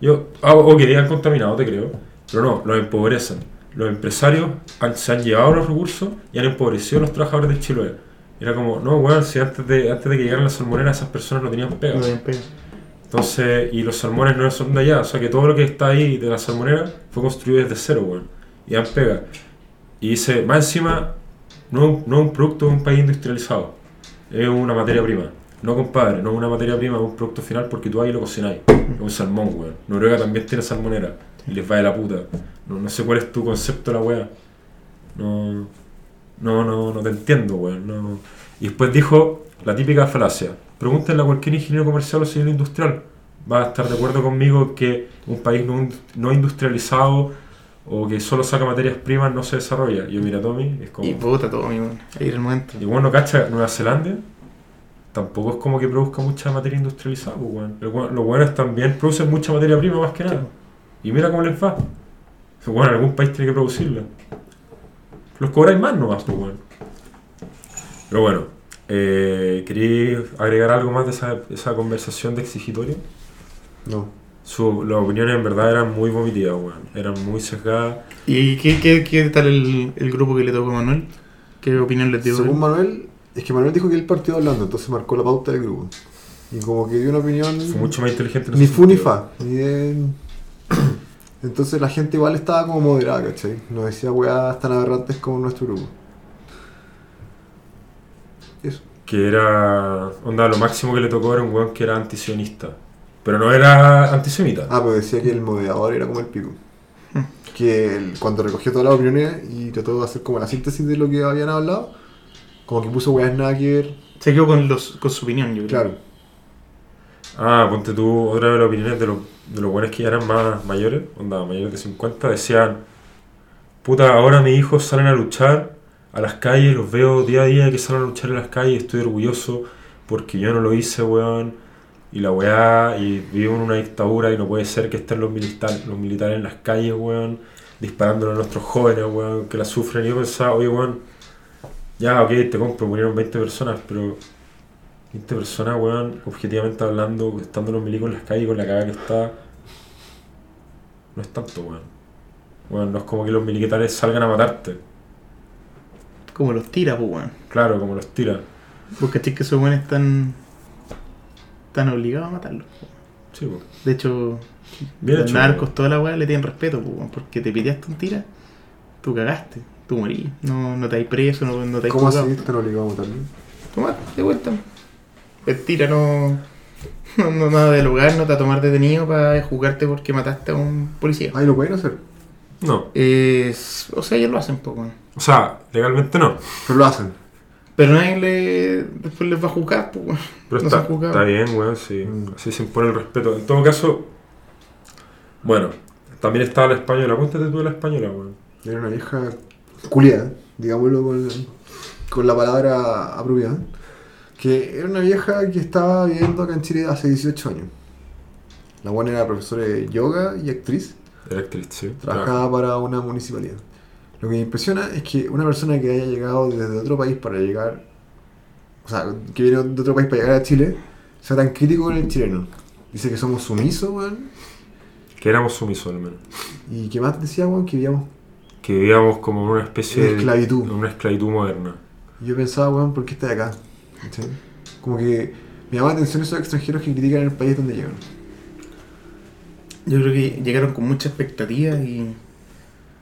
Yo, ah, ok, han contaminado, te creo. Pero no, los empobrecen. Los empresarios han- se han llevado los recursos y han empobrecido a los trabajadores de Chiloé. Era como, no, weón, si antes de, antes de que llegaran las salmoneras esas personas no tenían pega. No tenían pega. Entonces, y los salmones no son de allá, o sea que todo lo que está ahí de la salmonera fue construido desde cero, weón. Y dan pega. Y dice, más encima, no, no un producto de un país industrializado, es una materia prima. No, compadre, no es una materia prima, es un producto final porque tú ahí lo cocináis. Es un salmón, weón. Noruega también tiene salmonera y les va de la puta. No, no sé cuál es tu concepto la weá. No, no, no, no te entiendo, weón. No. Y después dijo la típica falacia. Pregúntenle a cualquier ingeniero comercial o civil industrial. va a estar de acuerdo conmigo que un país no, no industrializado o que solo saca materias primas no se desarrolla. Y yo mira Tommy, es como... Y puta, todo, amigo. Ahí el momento. Y bueno, cacha, Nueva Zelanda tampoco es como que produzca mucha materia industrializada, pues, weón. Lo bueno- Los buenos también producen mucha materia prima más que nada. Y mira cómo les va. Bueno, algún país tiene que producirla. Los cobráis más nomás, pues, weón. Pero bueno, eh, ¿queréis agregar algo más de esa, esa conversación de exigitorio? No. Su, las opiniones en verdad eran muy vomitivas, weón. Eran muy sesgadas. ¿Y qué, qué, qué tal el, el grupo que le tocó a Manuel? ¿Qué opinión les dio? Según Manuel, es que Manuel dijo que él partió hablando, entonces marcó la pauta del grupo. Y como que dio una opinión. Fue mucho más inteligente. en Ni fu ni fa. Ni de- Entonces la gente igual estaba como moderada, ¿cachai? No decía weas tan aberrantes como nuestro grupo. Eso. que era onda lo máximo que le tocó era un weón que era antisionista pero no era antisemita Ah, pero decía que el moderador era como el pico. Que él, cuando recogió todas las opiniones y trató de hacer como la síntesis de lo que habían hablado, como que puso weas nada que ver. Se quedó con, los, con su opinión, yo creo. Claro. ah ponte tú otra de las opiniones de los de los buenos que ya eran más mayores onda mayores de 50 decían puta ahora mis hijos salen a luchar a las calles los veo día a día que salen a luchar en las calles estoy orgulloso porque yo no lo hice weón y la weá, y vivimos en una dictadura y no puede ser que estén los, militar, los militares en las calles, weón, disparándole a nuestros jóvenes, weón, que la sufren. Y yo pensaba, oye, weón, ya, ok, te compro, murieron 20 personas, pero 20 personas, weón, objetivamente hablando, estando los milicos en las calles con la cagada que está, no es tanto, weón. Weón, no es como que los militares salgan a matarte, Como los tira, pues, weón. claro, como los tiran. Vos cachis que esos weones están. Están obligados a matarlos. Sí, weón. De hecho, Bien los hecho, narcos, toda la weá le tienen respeto, weón, porque te piteaste un tira, tú cagaste, tú morís. No, no te hay preso, no, no te hay ¿Cómo así? Están obligados a matarlo. Toma, de vuelta. El tira no. No, no nada de lugar, no te va a tomar detenido para juzgarte porque mataste a un policía. Ahí lo pueden hacer. No, Es- o sea, ellos lo hacen, weón. o sea, legalmente no. Pero lo hacen. Pero nadie le, después les va a juzgar, pues, weón. Pero No está, bien, weón, sí. Mm. Así se impone el respeto. En todo caso, bueno, también estaba la española. Cuéntate tú de la española, weón. Era una vieja culiada, digámoslo con, con la palabra apropiada. Que era una vieja que estaba viviendo acá en Chile hace 18 años. La buena era profesora de yoga y actriz. Era actriz, sí. Trabajaba para una municipalidad. Lo que me impresiona es que una persona que haya llegado desde otro país para llegar, o sea, que viene de otro país para llegar a Chile, sea tan crítico con el chileno. Dice que somos sumisos, weón. Que éramos sumisos, al menos. Y que más decía, weón, que vivíamos. Que vivíamos como en una especie De de... esclavitud. en una esclavitud moderna. Y yo pensaba, weón, ¿por qué estás acá? ¿Cachai? Como que me llama la atención esos extranjeros que critican el país donde llegan. Yo creo que llegaron con mucha expectativa y.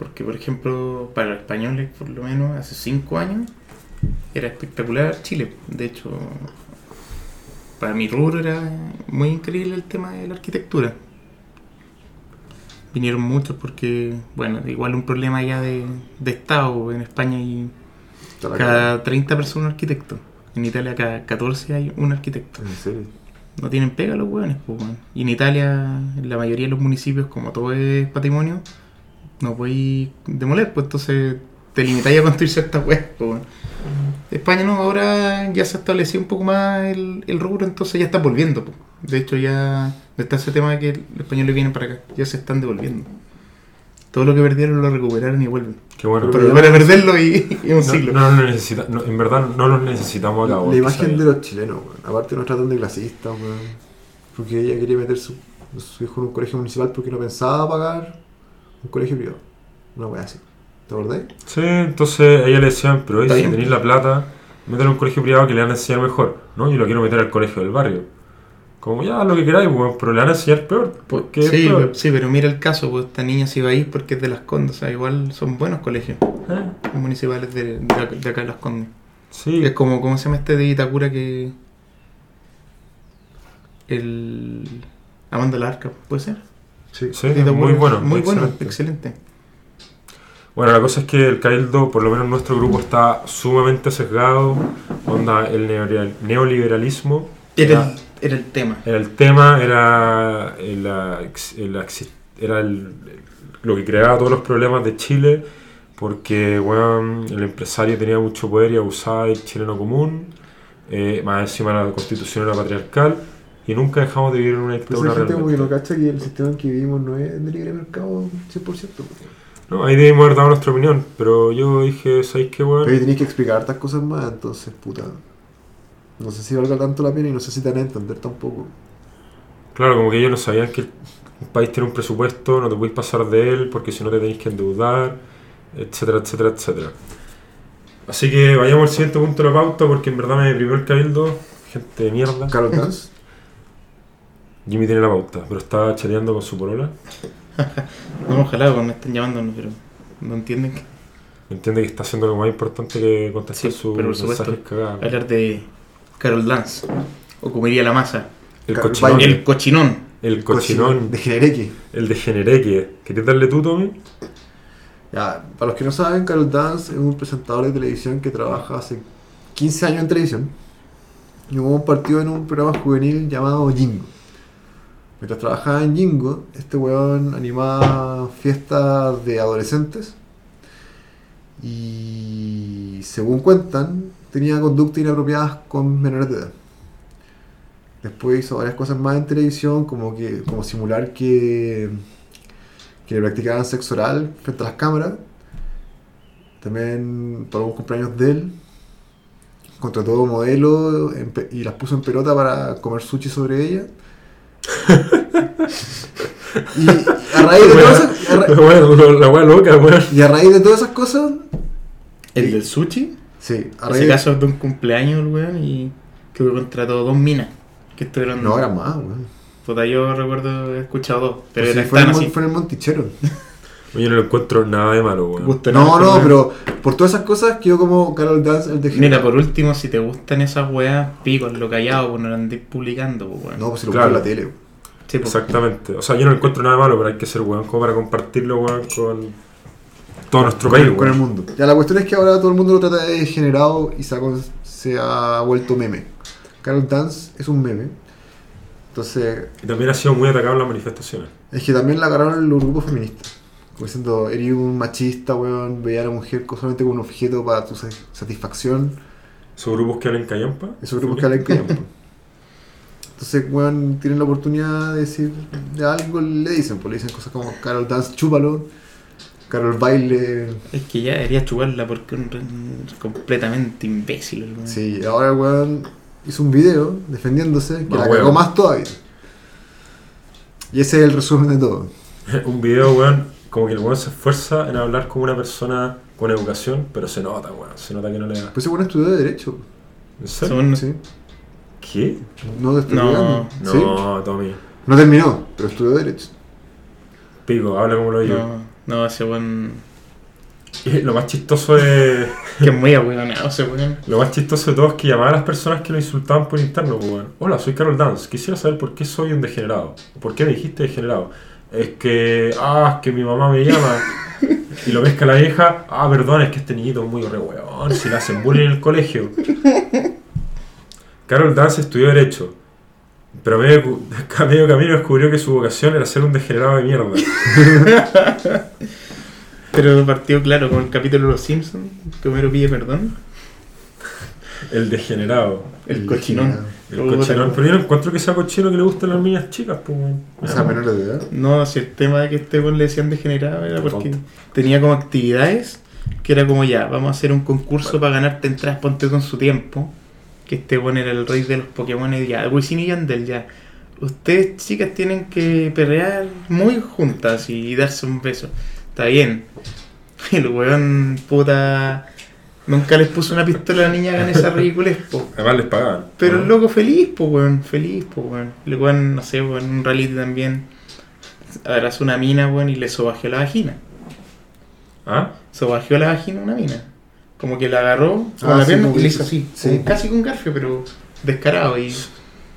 Porque, por ejemplo, para los españoles, por lo menos, hace cinco años, era espectacular Chile. De hecho, para mi rubro era muy increíble el tema de la arquitectura. Vinieron muchos porque, bueno, igual un problema ya de, de Estado en España y cada 30 personas un arquitecto. En Italia cada 14 hay un arquitecto. En serio. No tienen pega los hueones, pues. Y en Italia, en la mayoría de los municipios, como todo es patrimonio, no podéis demoler, pues entonces te limitáis a construir ciertas weas, pues. España no, ahora ya se estableció un poco más el, el rubro, entonces ya está volviendo, pues. De hecho, ya está ese tema de que los españoles vienen para acá, ya se están devolviendo. Todo lo que perdieron lo recuperaron y vuelven. Qué bueno. Pero volver a perderlo y, y un no, siglo. no lo necesita- no, en verdad no los necesitamos acá, La weón, imagen de los chilenos, weón. Aparte nos tratan de clasistas, weón. Porque ella quería meter su, su hijo en un colegio municipal porque no pensaba pagar un colegio privado. Una wea así. ¿Te acordás? Sí, entonces a ella le decían, pero oye, si tenéis la plata, mételo en un colegio privado que le van a enseñar mejor, ¿no? Yo lo quiero meter al colegio del barrio. Como ya, lo que queráis, weón, pero le van a enseñar peor. Porque es Sí, peor. pero, sí, pero mira el caso, pues esta niña se iba a ir porque es de las Condes, o sea, igual son buenos colegios Eh, municipales de, de acá- de acá de las Condes. Sí, Es como, ¿cómo se llama este de Itacura que... El... Amanda Larca, ¿puede ser? Sí. sí, muy bueno. Muy bueno, excelente. excelente. Bueno, la cosa es que el Cabildo, por lo menos nuestro grupo, está sumamente sesgado. Onda, el neoliberal- neoliberalismo Era Era el tema. Era el tema, era, el, era el- lo que creaba todos los problemas de Chile, porque weón, el empresario tenía mucho poder y abusaba del chileno común, eh, más encima la constitución era patriarcal, y nunca dejamos de vivir en una dictadura gente como que realmente. no cacha que el sistema en que vivimos no es de libre mercado 100%. po. No, ahí debimos haber dado nuestra opinión, pero yo dije, ¿sabéis qué, weón? Pero tenéis que explicar hartas cosas más, entonces, puta. No sé si valga tanto la pena y no sé si te van a entender tampoco. Claro, como que ellos no sabían que un país tiene un presupuesto, no te podéis pasar de él porque si no te tenéis que endeudar, etcétera, etcétera, etcétera. Así que vayamos al siguiente punto de la pauta porque en verdad me deprimió el cabildo. Gente de mierda. Dance. Jimmy tiene la pauta, pero está chateando con su polola. No, ojalá pues, me estén llamando, pero no entienden que Entiende que está haciendo lo más importante que contestar Sí, sus pero por supuesto. mensajes cagados. hablar de Carol Dance. O como diría la masa. El cochinón. El cochinón. El cochinón. De Genereque. El degenereque. ¿Querías darle tú, Tommy? Ya, para los que no saben, Carol Dance es un presentador de televisión que trabaja hace 15 años en televisión. Y hubo un partido en un programa juvenil llamado Jingo. Mientras trabajaba en Jingo, este weón animaba fiestas de adolescentes. Y según cuentan, tenía conductas inapropiadas con menores de edad. Después hizo varias cosas más en televisión, como que como simular que, que le practicaban sexo oral frente a las cámaras. También para un cumpleaños de él. Contrató modelos y las puso en pelota para comer sushi sobre ella. Y a raíz de todas esas, ra- La wea- loca, weón. y a raíz de todas esas cosas, El del sushi. sí, a raíz ese de- caso es de un cumpleaños, weón, y que contrató dos minas. Que estuvieron. No, era más, weón. Puta, yo recuerdo haber escuchado dos. Pero Pues era sí, fue, en el, así. fue en el Montichero. Yo no le encuentro nada de malo, weón. No, no, pero por todas esas cosas quedó como Carol Dance el de Mira, por último, si te gustan esas weas, pico, lo callado, pues no lo andéis publicando, pues weón. No, pues si lo Claro. en la tele. weón. Sí, pues. Exactamente. O sea, yo no encuentro nada de malo, pero hay que ser weón como para compartirlo, weón, con todo nuestro país, con, con el mundo. Ya la cuestión es que ahora todo el mundo lo trata de degenerado y se ha, se ha vuelto meme. Carol Dance es un meme. Entonces, Y también ha sido muy atacado en las manifestaciones. es que también la agarraron los grupos feministas. Como diciendo, eres un machista, weón, veía a la mujer solamente como un objeto para tu sa- satisfacción. Esos grupos que hablan callampa. Esos grupos que hablan callan, po. Entonces, weón, tienen la oportunidad de decir de algo, le dicen, pues le dicen cosas como Carol Dance, chúpalo. Carol Baile, Es que ya debería chuparla porque es completamente imbécil, weón. Sí, ahora el weón hizo un video defendiéndose que la cagó más todavía. Y ese es el resumen de todo. Un video, weón, como que el weón se esfuerza en hablar como una persona con educación, pero se nota, weón. Se nota que no le da. Pues ese weón estudió de Derecho. ¿En serio? Son- Sí. ¿Qué? No. No, ¿Sí? No, Tommy. No terminó, pero estudió Derecho. Pico, habla como lo digo. No, no, ese weón. Y Lo más chistoso es. Que es muy ahueonado ese weón. Lo más chistoso de todo es que llamaba a las personas que lo insultaban por interno, pues, weón. Hola, soy Carol Dance. Quisiera saber por qué soy un degenerado. ¿Por qué me dijiste degenerado? Es que. Ah, es que mi mamá me llama. Y lo pesca la vieja. Ah, perdón, es que este niñito es muy re weón. Si le hacen bullying en el colegio. Carol Dance estudió Derecho. Pero a medio, a medio camino descubrió que su vocación era ser un degenerado de mierda. Pero partió claro con el capítulo de los Simpsons, que Homero pide perdón. El degenerado. El El cochinón. El cochinón. Pero yo no encuentro que sea cochino que le gusten las niñas chicas, pues. O sea, menores de edad. No, si el tema de que este weón le decían degenerado era porque Tonto. tenía como actividades que era como ya, vamos a hacer un concurso para ganarte entradas, ponte con su tiempo. Que este weón era el rey de los Pokémon y ya, Wisin y Yandel ya. Ustedes chicas tienen que perrear muy juntas y darse un beso. Está bien. El weón puta nunca les puso una pistola a la niña hagan esa ridiculez, po. Además les pagaban. Pero el loco feliz, pues, weón, feliz, pues, weón. El weón, no sé, weón, en un reality también abrazó una mina, weón, y le sobajeó la vagina. ¿Ah? Sobajeó la vagina a una mina. Como que la agarró con Ah, la sí, pierna y le hizo sí. así. Sí. como casi con garfio, pero descarado. Y,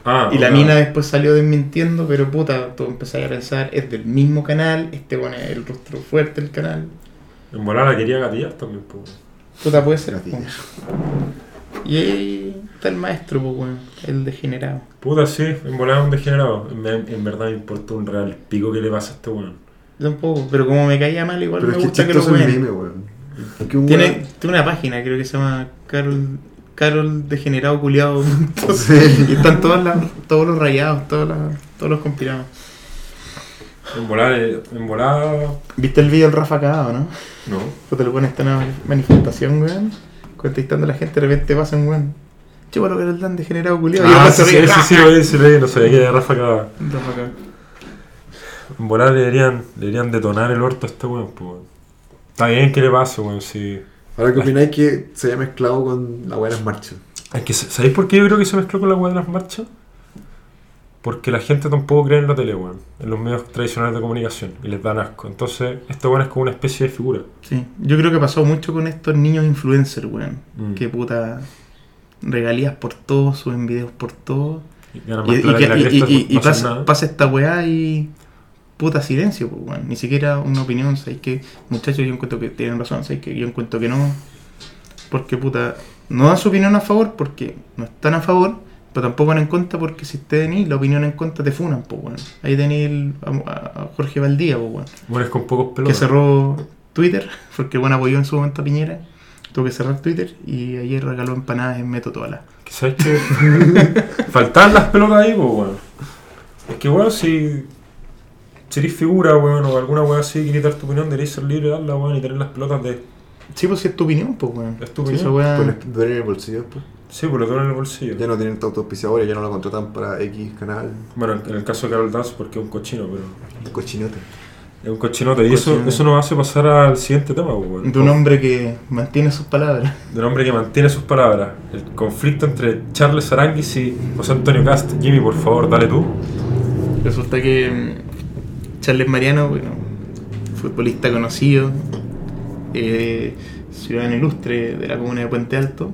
Ah, y la mina después salió desmintiendo, pero puta, tú empezás a pensar, es del mismo canal, este weón es el rostro fuerte del canal. En volar la quería gatillar también, pues. Puta, puede ser. Y ahí está el maestro, pues, weón. El degenerado. Puta, sí, en volada un degenerado. En verdad me importa un real pico que le pasa a este weón. Tampoco, pero como me caía mal, igual Pero me es que gusta que lo weón. Tiene, weón- tiene una página, creo que se llama Carol, Carol Degenerado Culiado. Sí. y están todas las, todos los rayados, todos, las- todos los compilados. En volada, en volada. ¿Viste el video del Rafa Cagado, no? No. Pues te lo pones en una manifestación, weón. Contestando a la gente, de repente pasan, weón. Chico, lo que era el tan degenerado culiado. Ah, sí, sí, sí, sí, lo vi, sí, lo vi, no sabía que era Rafa Cagada. Rafa Cagado. En volada le deberían, le deberían detonar el orto a este weón, pues weón. Está bien que le pase, weón, sí. Ahora, ¿qué opináis que se haya mezclado con la buena marcha? Es que, ¿Sabéis por qué yo creo que se mezcló con la weá de las marchas? Porque la gente tampoco cree en la tele, weón. En los medios tradicionales de comunicación. Y les dan asco. Entonces, este weón es como una especie de figura. Sí, yo creo que pasó mucho con estos niños influencers, weón. Mm. Que puta. Regalías por todo, suben videos por todo. Y Y, y y- no pasa esta weá y. Puta silencio, pues, weón. Ni siquiera una opinión, ¿sabes que Muchachos, yo encuentro que tienen razón, ¿sabes que Yo encuentro que no. Porque, puta, no dan su opinión a favor porque no están a favor, pero tampoco van en contra porque si te tenéis la opinión en contra te funan, pues, weón. Ahí tenéis el- a, a Jorge Valdía, pues, weón. Weones con pocos Que pelos. cerró Twitter, porque bueno apoyó en su momento a Piñera. Tuvo que cerrar Twitter y ayer regaló empanadas en Metro Toala. Que ¿Sabes qué? Faltaban las pelotas ahí, pues, weón. Es que, weón, si. Si eres figura, weón, o alguna weón así, quieres dar tu opinión, deberías ser libre de darla, weón, y tener las pelotas de. Sí, pues si es tu opinión, pues, weón. Es tu Si opinión. esa weá- Pues el bolsillo después. Sí, pues lo tengo en el bolsillo. Ya no tienen autoauspiciadores, ya no lo contratan para X canal. Bueno, en el caso de Carol Dance, porque es un cochino, pero. Un cochinote. Es un cochinote. Y eso, Cochinote. eso nos hace pasar al siguiente tema, pues. De un hombre que mantiene sus palabras. De un hombre que mantiene sus palabras. El conflicto entre Charles Aranguis y José Antonio Cast. Jimmy, por favor, dale tú. Resulta que mm, Charles Mariano, bueno, futbolista conocido, eh, ciudadano ilustre de la comuna de Puente Alto.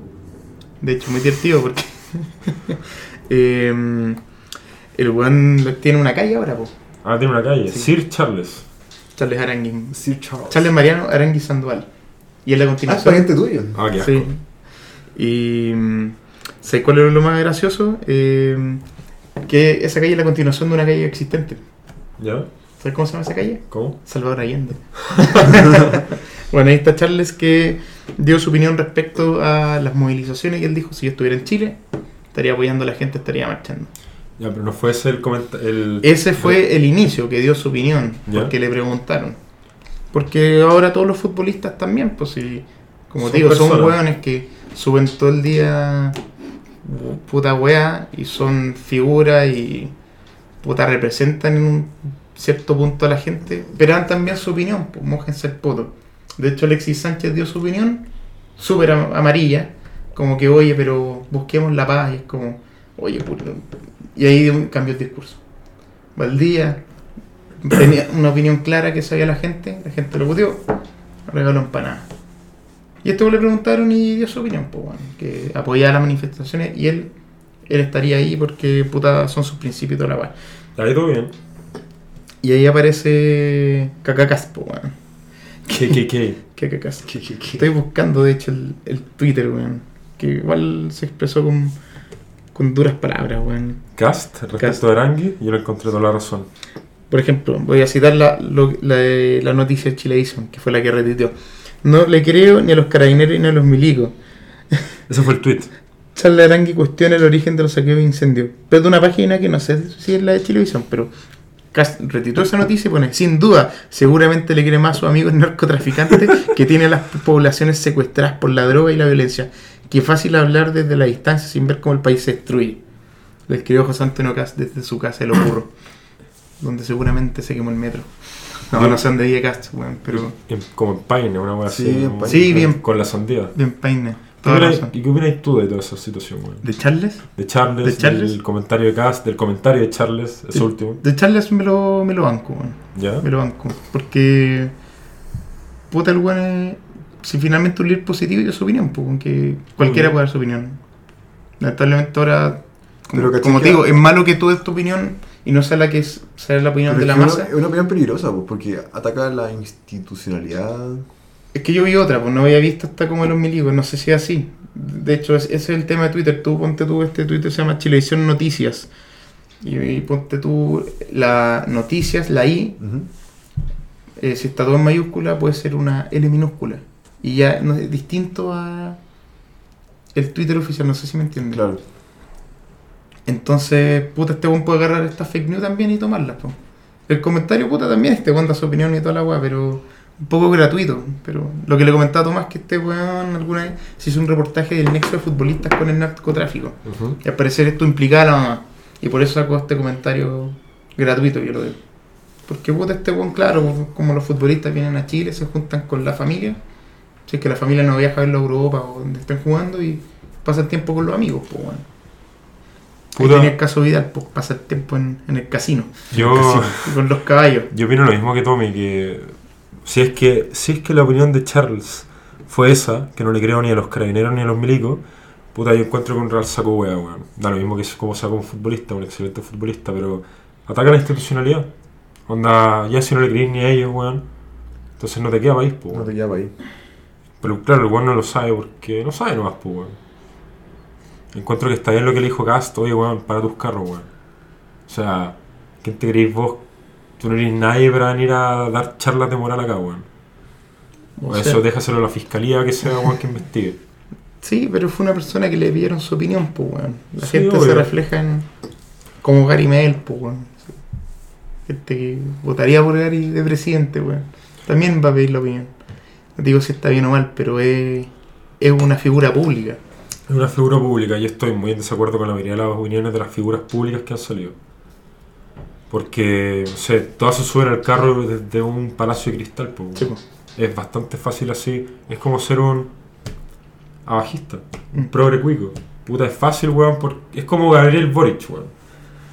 De hecho, muy divertido porque eh, el weón tiene una calle ahora, pues. Ah, tiene una calle. Sí. Sir Charles. Charles Aranguis. Sir Charles. Charles Mariano Aranguis Sandoval. Y es la Ah, es continuación. pariente tuyo. Ah, qué asco. Sí. Y. mm, ¿Sabes cuál es lo más gracioso? Eh, que esa calle es la continuación de una calle existente. ¿Ya? ¿Sabes cómo se llama esa calle? ¿Cómo? Salvador Allende. bueno, ahí está Charles que dio su opinión respecto a las movilizaciones y él dijo, si yo estuviera en Chile, estaría apoyando a la gente, estaría marchando. Ya, pero no fue ese el comentario. Ese fue el inicio que dio su opinión, Ya. porque le preguntaron. Porque ahora todos los futbolistas también, pues si, como Son digo, son hueones que suben todo el día puta wea y son figuras y puta representan en un cierto punto a la gente, pero dan también su opinión, pues mojense el poto. De hecho, Alexis Sánchez dio su opinión súper am- amarilla, como que, oye, pero busquemos la paz, y es como, oye, puta, y ahí cambio el discurso. Valdía tenía una opinión clara que sabía la gente, la gente lo puteó, regaló empanadas. Y esto le preguntaron y dio su opinión, pues, bueno, que apoyaba las manifestaciones y él, él estaría ahí porque puta son sus principios toda la weá. Ahí todo bien. Y ahí aparece Cacacas, pues. ¿Qué, qué, qué? ¿Qué, qué, qué? Estoy buscando, de hecho, el, el Twitter, weón. Que igual se expresó con, con duras palabras, weón. Cast, respecto Cast. de Arangui, yo no encontré toda la razón. Por ejemplo, voy a citar la, lo- la, la noticia de Chilevisión, que fue la que retuiteó. No le creo ni a los carabineros ni a los milicos. Ese fue el tweet. Charles Arangui cuestiona el origen de los saqueos e incendios. Pero de una página que no sé si es la de Chilevisión, pero Retuiteó esa noticia y pone, sin duda, seguramente le cree más a sus amigos narcotraficantes que tiene a las poblaciones secuestradas por la droga y la violencia. Que fácil hablar desde la distancia sin ver cómo el país se destruye. Le escribió José Antonio Cast desde su casa de Los Burros, donde seguramente se quemó el metro. No, no sé dónde vive Cast, weón, pero como en Paine, una wea Sí, así. en Paine. Sí, bien. Con la sandía. bien peine. ¿Qué Toda opinas- razón. ¿Y qué opinas tú de toda esa situación, weón? ¿De Charles? De Charles, ¿De Charles? del comentario de Cast, del comentario de Charles, ese De- último. De Charles me lo, me lo banco, weón. ¿Ya? Me lo banco. Porque. Puta, el es- Si finalmente un líder positivo dio su opinión, pues, aunque cualquiera puede dar su opinión. Lamentablemente ahora. Como, Pero, ¿cachai como te que- digo, es malo que tú des tu opinión y no sea la que es, sea la opinión Pero de la que masa. una- Es una opinión peligrosa, pues, porque ataca la institucionalidad. Es que yo vi otra, pues no había visto hasta como los milicos, no sé si es así. De hecho, es- ese es el tema de Twitter. Tú ponte tú, este Twitter se llama Chilevisión Noticias. Y, y ponte tú la noticias, la I, eh, si está todo en mayúscula, puede ser una L minúscula. Y ya no es distinto a el Twitter oficial, no sé si me entiendes. Claro. Entonces, puta, este weón puede agarrar esta fake news también y tomarla, po. El comentario, puta, también, este weón da su opinión y toda la weá, pero un poco gratuito. Pero lo que le comentaba a Tomás, que este weón alguna vez se hizo un reportaje del nexo de futbolistas con el narcotráfico. Y al parecer esto implicaba a la mamá. Y por eso sacó este comentario gratuito, yo lo veo. Porque puta, este weón, claro, como los futbolistas vienen a Chile, se juntan con la familia. Si es que la familia no viaja a verlo a Europa o donde estén jugando y pasan tiempo con los amigos, pues bueno. Puta. tenía el caso Vidal, pues pasa el tiempo en, en el casino. Yo, Y con los caballos. yo opino lo mismo que Tommy, que si es que, si es que la opinión de Charles fue esa, que no le creo ni a los carabineros ni a los milicos, puta, yo encuentro que un Real saco hueá, weón. Da lo mismo que es como saca un futbolista, un excelente futbolista, pero ataca la institucionalidad. Onda, ya si no le creís ni a ellos, weón, entonces no te queda país, pues. No te queda ahí. Pero claro, el weón no lo sabe porque no sabe nomás, weón. Encuentro que está bien lo que le dijo Cast, oye, weón, para tus carros, weón. O sea, ¿quién te creéis vos? Tú no eres nadie para venir a dar charlas de moral acá, weón. O O sea, eso déjaselo a la fiscalía que sea weón que investigue. Sí, pero fue una persona que le pidieron su opinión, pues weón. La Sí, gente obvio. se refleja en. como Gary Mel, pues weón. Gente que votaría por Gary de presidente, weón. También va a pedir la opinión. No digo si está bien o mal, pero es, es una figura pública. Es una figura pública y estoy muy en desacuerdo con la mayoría de las opiniones de las figuras públicas que han salido. Porque, no sé, todas se suben al carro desde un palacio de cristal, pues. Sí, pues. Es bastante fácil así. Es como ser un abajista, un Mm. progre cuico. Puta, es fácil, weón. Porque es como Gabriel Boric, weón.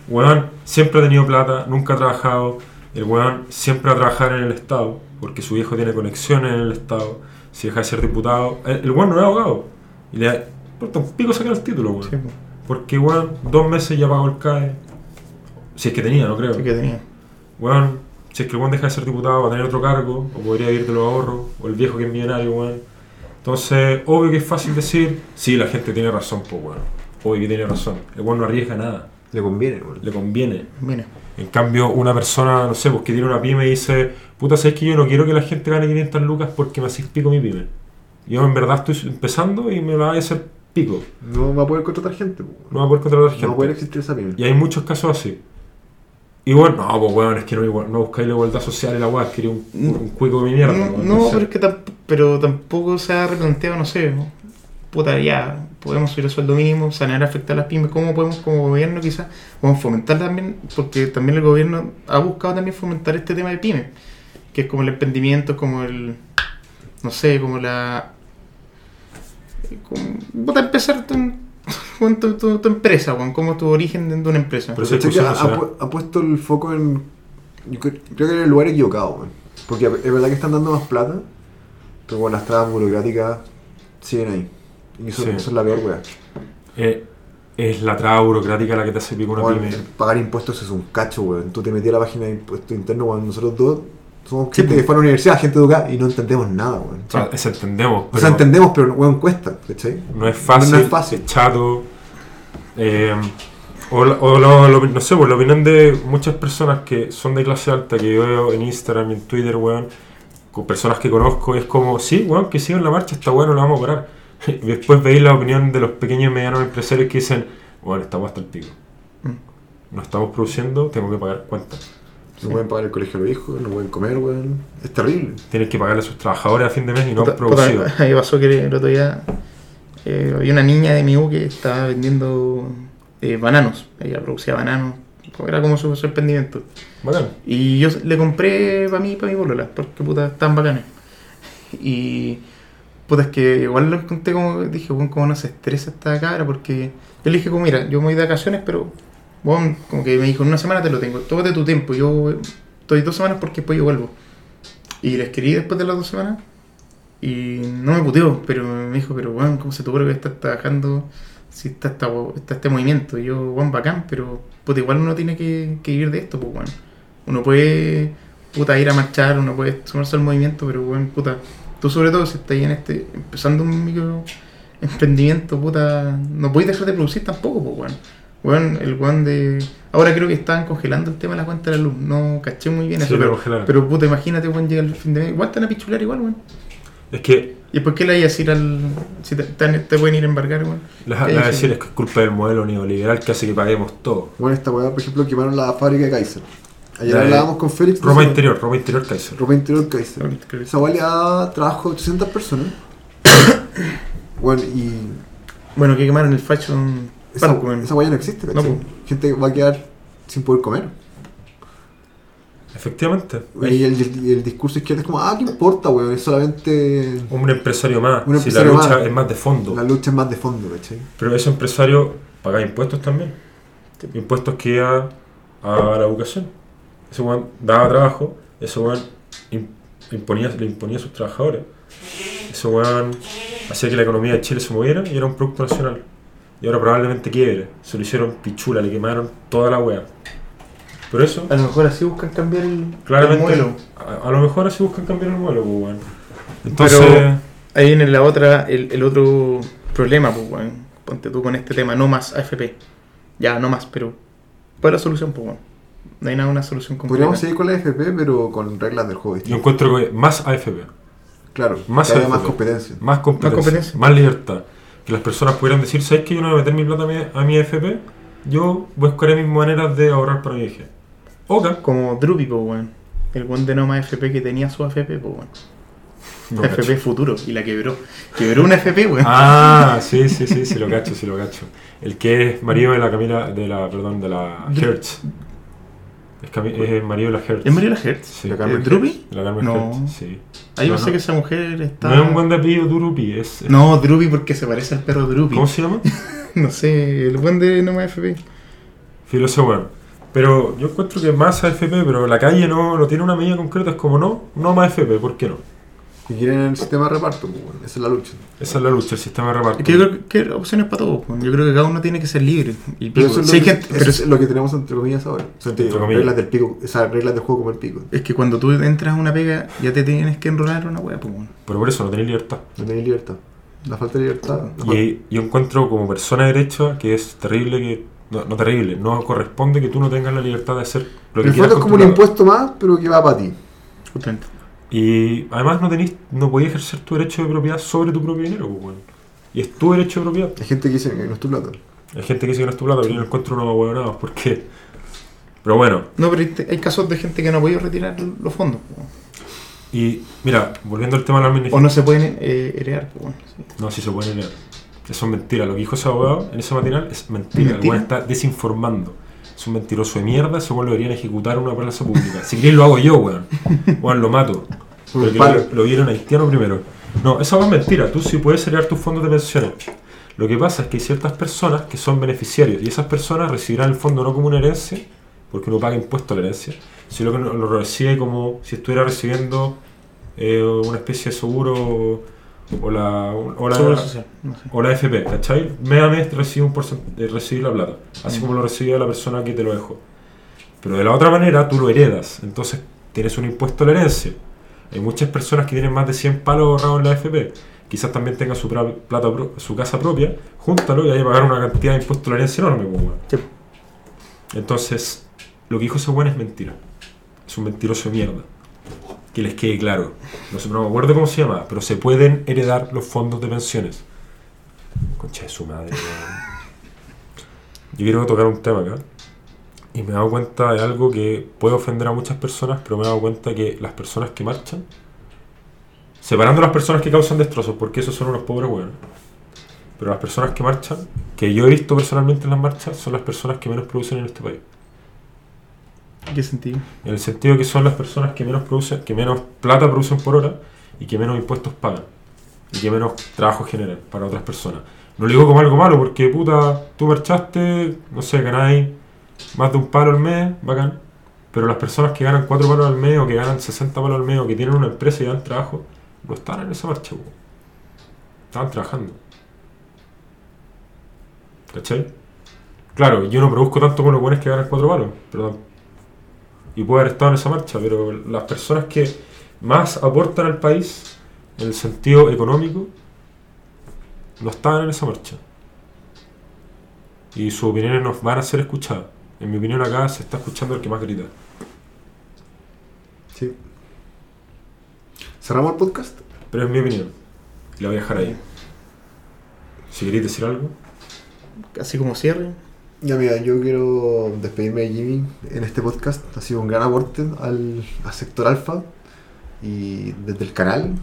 Weón siempre ha tenido plata, nunca ha trabajado. El weón siempre va a trabajar en el Estado, porque su hijo tiene conexiones en el Estado. Si deja de ser diputado, el, el weón no es abogado. Y le importa un pico sacar el título, weón. Sí, pues. Porque, weón, dos meses ya pagó el CAE. Si es que tenía, no creo. Sí que tenía. Weón, si es que el weón deja de ser diputado, va a tener otro cargo, o podría vivir de los ahorros, o el viejo que es millonario, weón. Entonces, obvio que es fácil decir, sí, la gente tiene razón, pues, weón. Obvio que tiene razón. El weón no arriesga nada, Le conviene, weón. le conviene. Mira. En cambio, una persona, no sé, pues que tiene una pyme y dice, puta, sabes que yo no quiero que la gente gane 500 lucas porque me hacís pico mi pyme. Yo en verdad estoy empezando y me la voy a hacer pico. No va a poder contratar gente. No va a poder contratar gente. No va a poder existir esa pyme. Y hay muchos casos así. Y bueno, no, pues weón, es que no, igual- no buscáis la igualdad social y la weá, quería un, un cuico de mierda. No, weón, no, pero es que tamp- pero tampoco se ha replanteado, no sé, puta, ya, podemos subir el sueldo mínimo, sanear afectar a las pymes, ¿cómo podemos como gobierno quizás, podemos fomentar también, porque también el gobierno ha buscado también fomentar este tema de pymes, que es como el emprendimiento, como el, no sé, como la, como, puta, empezar tu, tu- tu empresa, weón, como tu origen de una empresa. Pero ¿cachai que ha, puesto el foco en. Yo cre- creo que en el lugar equivocado, weón. Porque es verdad que están dando más plata, pero bueno, las trabas burocráticas siguen ahí. Y eso, Sí. eso es la peor, weón. Eh, es la traba burocrática la que te hace pico una Weón, pyme. Pagar impuestos es un cacho, weón. Tú te metías a la página de impuestos internos, weón. Nosotros dos somos Sí, gente pues. que fue a la universidad, gente educada, y no entendemos nada, weón. O sea, eso entendemos, O pero sea, entendemos, pero weón, cuesta, ¿cachai? no es fácil, No es fácil. chato. Eh, o la- o lo- lo- no sé, pues la opinión de muchas personas que son de clase alta, que yo veo en Instagram y en Twitter, weón, con personas que conozco, es como, sí, weón, que sigan la marcha, está bueno, lo vamos a parar. Y después veis la opinión de los pequeños y medianos empresarios que dicen, bueno, estamos hasta el pico. Mm. No estamos produciendo, tengo que pagar cuentas. No pueden pagar el colegio de los hijos, no pueden comer, weón. Es terrible. Tienes que pagarle a sus trabajadores a fin de mes y no han producido. ahí pasó que el otro día eh, había una niña de mi U que estaba vendiendo eh, bananos. Ella producía bananos. Era como su, emprendimiento. Bacán. Y yo le compré para mí y para mi bolola, porque puta, están bacanes. Y puta, es que igual lo encontré como, dije, bueno, cómo no se estresa esta cabra, porque yo le dije como, mira, yo me voy de vacaciones, pero, bueno, como que me dijo, en una semana te lo tengo, tómate tu tiempo, yo estoy dos semanas porque después yo vuelvo. Y le escribí después de las dos semanas, y no me puteó, pero me dijo, pero bueno, ¿cómo se te ocurre que estás trabajando si está, esta- está este movimiento? Y yo, bueno, bacán, pero puta, igual uno tiene que, que de esto, pues bueno. Uno puede puta ir a marchar, uno puede sumarse al movimiento, pero bueno, puta, tú sobre todo si estás en este, empezando un micro emprendimiento, puta, no podéis dejar de producir tampoco, pues, weón. Weón, el weón de. Ahora creo que estaban congelando el tema de la cuenta de la luz. No caché muy bien Sí, eso, pero, pero puta, imagínate, weón, llega el fin de mes. Igual te van a pichular igual, weón. Es que ¿Y por qué le vayas a ir al. si te, te- te pueden ir a embargar, weón? les ¿Qué les voy a dicen? decir es que es culpa del modelo neoliberal que hace que paguemos todo. Bueno, esta weá, por ejemplo, quemaron la fábrica de Kaiser. Ayer La de hablábamos con Félix. Ropa de- interior, ropa interior Kaiser. Ropa interior Kaiser. Esa weá le da trabajo a 800 personas. bueno, y Bueno, que quemaron el Fashion esa, ya no existe. No. Gente va a quedar sin poder comer. Efectivamente. Y el, y el discurso izquierdo es como, ah, ¿qué importa, weón? Es solamente. Un empresario más. Un si la lucha más. es más de fondo. La lucha es más de fondo, ¿cachai? Pero ese empresario paga impuestos también. Impuestos que iban a la educación. Ese weón daba trabajo, ese weón im- imponía, le imponía a sus trabajadores. Ese weón hacía que la economía de Chile se moviera y era un producto nacional. Y ahora probablemente quiebre. Se lo hicieron pichula, le quemaron toda la wea. Pero eso, A lo mejor así buscan cambiar el, claramente, el modelo. a, a lo mejor así buscan cambiar el modelo, pues, weón. Entonces, Pero- Ahí viene la otra, el, el otro problema, pues, weón. Ponte tú con este tema, no más AFP. Ya, no más, pero. ¿Cuál es la solución, pues, weón? No hay nada, una solución concreta. Podríamos seguir con la FP, pero con reglas del juego yo encuentro que más AFP. Claro, Más AFP. más competencia. Más competencia, más competencia. libertad. Que las personas pudieran decir, ¿sabes que yo no voy a meter mi plata a mi, a mi FP? Yo buscaré mis maneras de ahorrar para mi viaje. Oca. Como Drupi, pues, weón. El weón de no más AFP que tenía su AFP, pues, weón. No, AFP cacho. futuro, y la quebró. Quebró una AFP, weón. Ah, sí, sí, sí, sí lo cacho, sí lo cacho. El que es marido de la Camila, de la, perdón, de la Hertz. Es, marido de la Hertz. ¿Es María la Hertz? Sí. La ¿Eh, Carmen ¿Drupi? De la Carmen No. Hertz, sí. Ahí No, yo sé no. que esa mujer está. No es un buen de apellido Durupi, es... es- No, Drupi porque se parece al perro Drupi. ¿Cómo se llama? No sé, el buen de no más AFP. Filo ese weón. Pero yo encuentro que más AFP, pero la calle no, no tiene una medida concreta, es como no, no más AFP, ¿por qué no? Y quieren el sistema de reparto, pues, bueno, esa es la lucha. Esa es la lucha, el sistema de reparto. Es que yo creo que hay opciones para todos. pues. Yo creo que cada uno tiene que ser libre. Y Pero eso es, lo, hay que, gente- eso pero es lo que tenemos entre comillas ahora. O sea, te digo, Entre comillas. reglas del pico, esas reglas del juego como el pico. es que cuando tú entras a una pega, ya te tienes que enrolar en una wea, pues, bueno. Pero por eso no tenéis libertad. No tenéis libertad. La falta de libertad. falta- Y yo encuentro como persona derecha que es terrible que. No, no terrible, no corresponde que tú no tengas la libertad de hacer lo que el quieras. fondo es como un impuesto más, pero que va para ti. Justamente. Y además no tenés, no podías ejercer tu derecho de propiedad sobre tu propio dinero, pues. Y es tu derecho de propiedad. Hay gente que dice que no es tu plata. Hay gente que dice que no es tu plata, pero yo no encuentro unos huevonados, porque. Pero bueno, No, pero hay- casos de gente que no ha podido retirar los fondos. pues, y mira, volviendo al tema de la O administración. no se pueden eh, heredar, pues, bueno. sí. No, si se pueden leer. Eso es mentira. Lo que dijo ese abogado en ese matinal es mentira. El ¿Mentira? weón está desinformando. Es un mentiroso de mierda. Ese weón lo deberían ejecutar en una plaza pública. Si queréis lo hago yo, weón. Weón, lo mato. Lo, lo vieron haitiano primero. No, esa weón es mentira. Tú sí puedes heredar tus fondos de pensiones. Lo que pasa es que hay ciertas personas que son beneficiarios y esas personas recibirán el fondo no como una herencia, porque uno paga impuesto a la herencia, sino que lo recibe como si estuviera recibiendo eh, una especie de seguro o la, o la, social, no sé. o la FP, ¿cachai? Mes a mes recibe, un porcent- recibir la plata, así como lo recibía la persona que te lo dejó. Pero de la otra manera tú lo heredas, entonces tienes un impuesto a la herencia. Hay muchas personas que tienen más de 100 palos ahorrados en la FP. Quizás también tengan su plata, su casa propia, júntalo y hay que pagar una cantidad de impuesto a la herencia enorme. pues. Sí. Entonces, lo que dijo ese weón es mentira. Es un mentiroso de mierda. Que les quede claro. No, sé, no me acuerdo cómo se llama, pero se pueden heredar los fondos de pensiones. Concha de su madre. Yo quiero tocar un tema acá. Y me he dado cuenta de algo que puede ofender a muchas personas, pero me he dado cuenta que las personas que marchan, separando las personas que causan destrozos, porque esos son unos pobres hueones, pero las personas que marchan, que yo he visto personalmente en las marchas, son las personas que menos producen en este país. ¿En qué sentido? En el sentido que son las personas que menos producen, que menos plata producen por hora y que menos impuestos pagan. Y que menos trabajo generan para otras personas. No lo digo como algo malo, porque puta, tú marchaste, no sé, ganáis más de un palo al mes, bacán. Pero las personas que ganan 4 palos al mes o que ganan 60 palos al mes o que tienen una empresa y dan trabajo, no estaban en esa marcha, po. estaban trabajando. ¿Cachai? Claro, yo no produzco tanto como los buenos que ganan 4 palos, pero y puede haber estado en esa marcha, pero las personas que más aportan al país en el sentido económico no estaban en esa marcha. Y sus opiniones nos van a ser escuchadas. En mi opinión acá se está escuchando el que más grita. Sí. ¿Cerramos el podcast? Pero es mi opinión. Y la voy a dejar ahí. Si queréis decir algo. Así como cierre. Ya mira, yo quiero despedirme de Jimmy en este podcast. Ha sido un gran aporte al, al sector alfa. Y desde el canal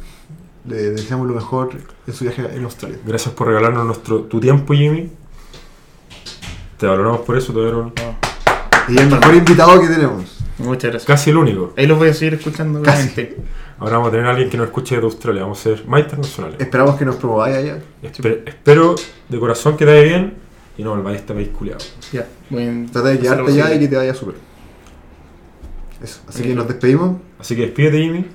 le deseamos lo mejor en su viaje en Australia. Gracias por regalarnos nuestro, tu tiempo, Jimmy. Te valoramos por eso, te dieron Y el mejor invitado que tenemos. Muchas gracias. casi el único. Ahí los voy a seguir escuchando, Casi. obviamente. Ahora vamos a tener a alguien que nos escuche de Australia. Vamos a ser más internacionales. Esperamos que nos promováis allá. Espe- espero de corazón que te vaya bien y no volváis a este país culiado. Ya. A Trata de quedarte posible. y que te vaya súper. Eso. Así que nos despedimos. Así que despídete, Jimmy.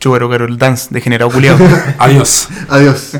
Chúbaro Carol Dance, degenerado culiado. Adiós. Adiós.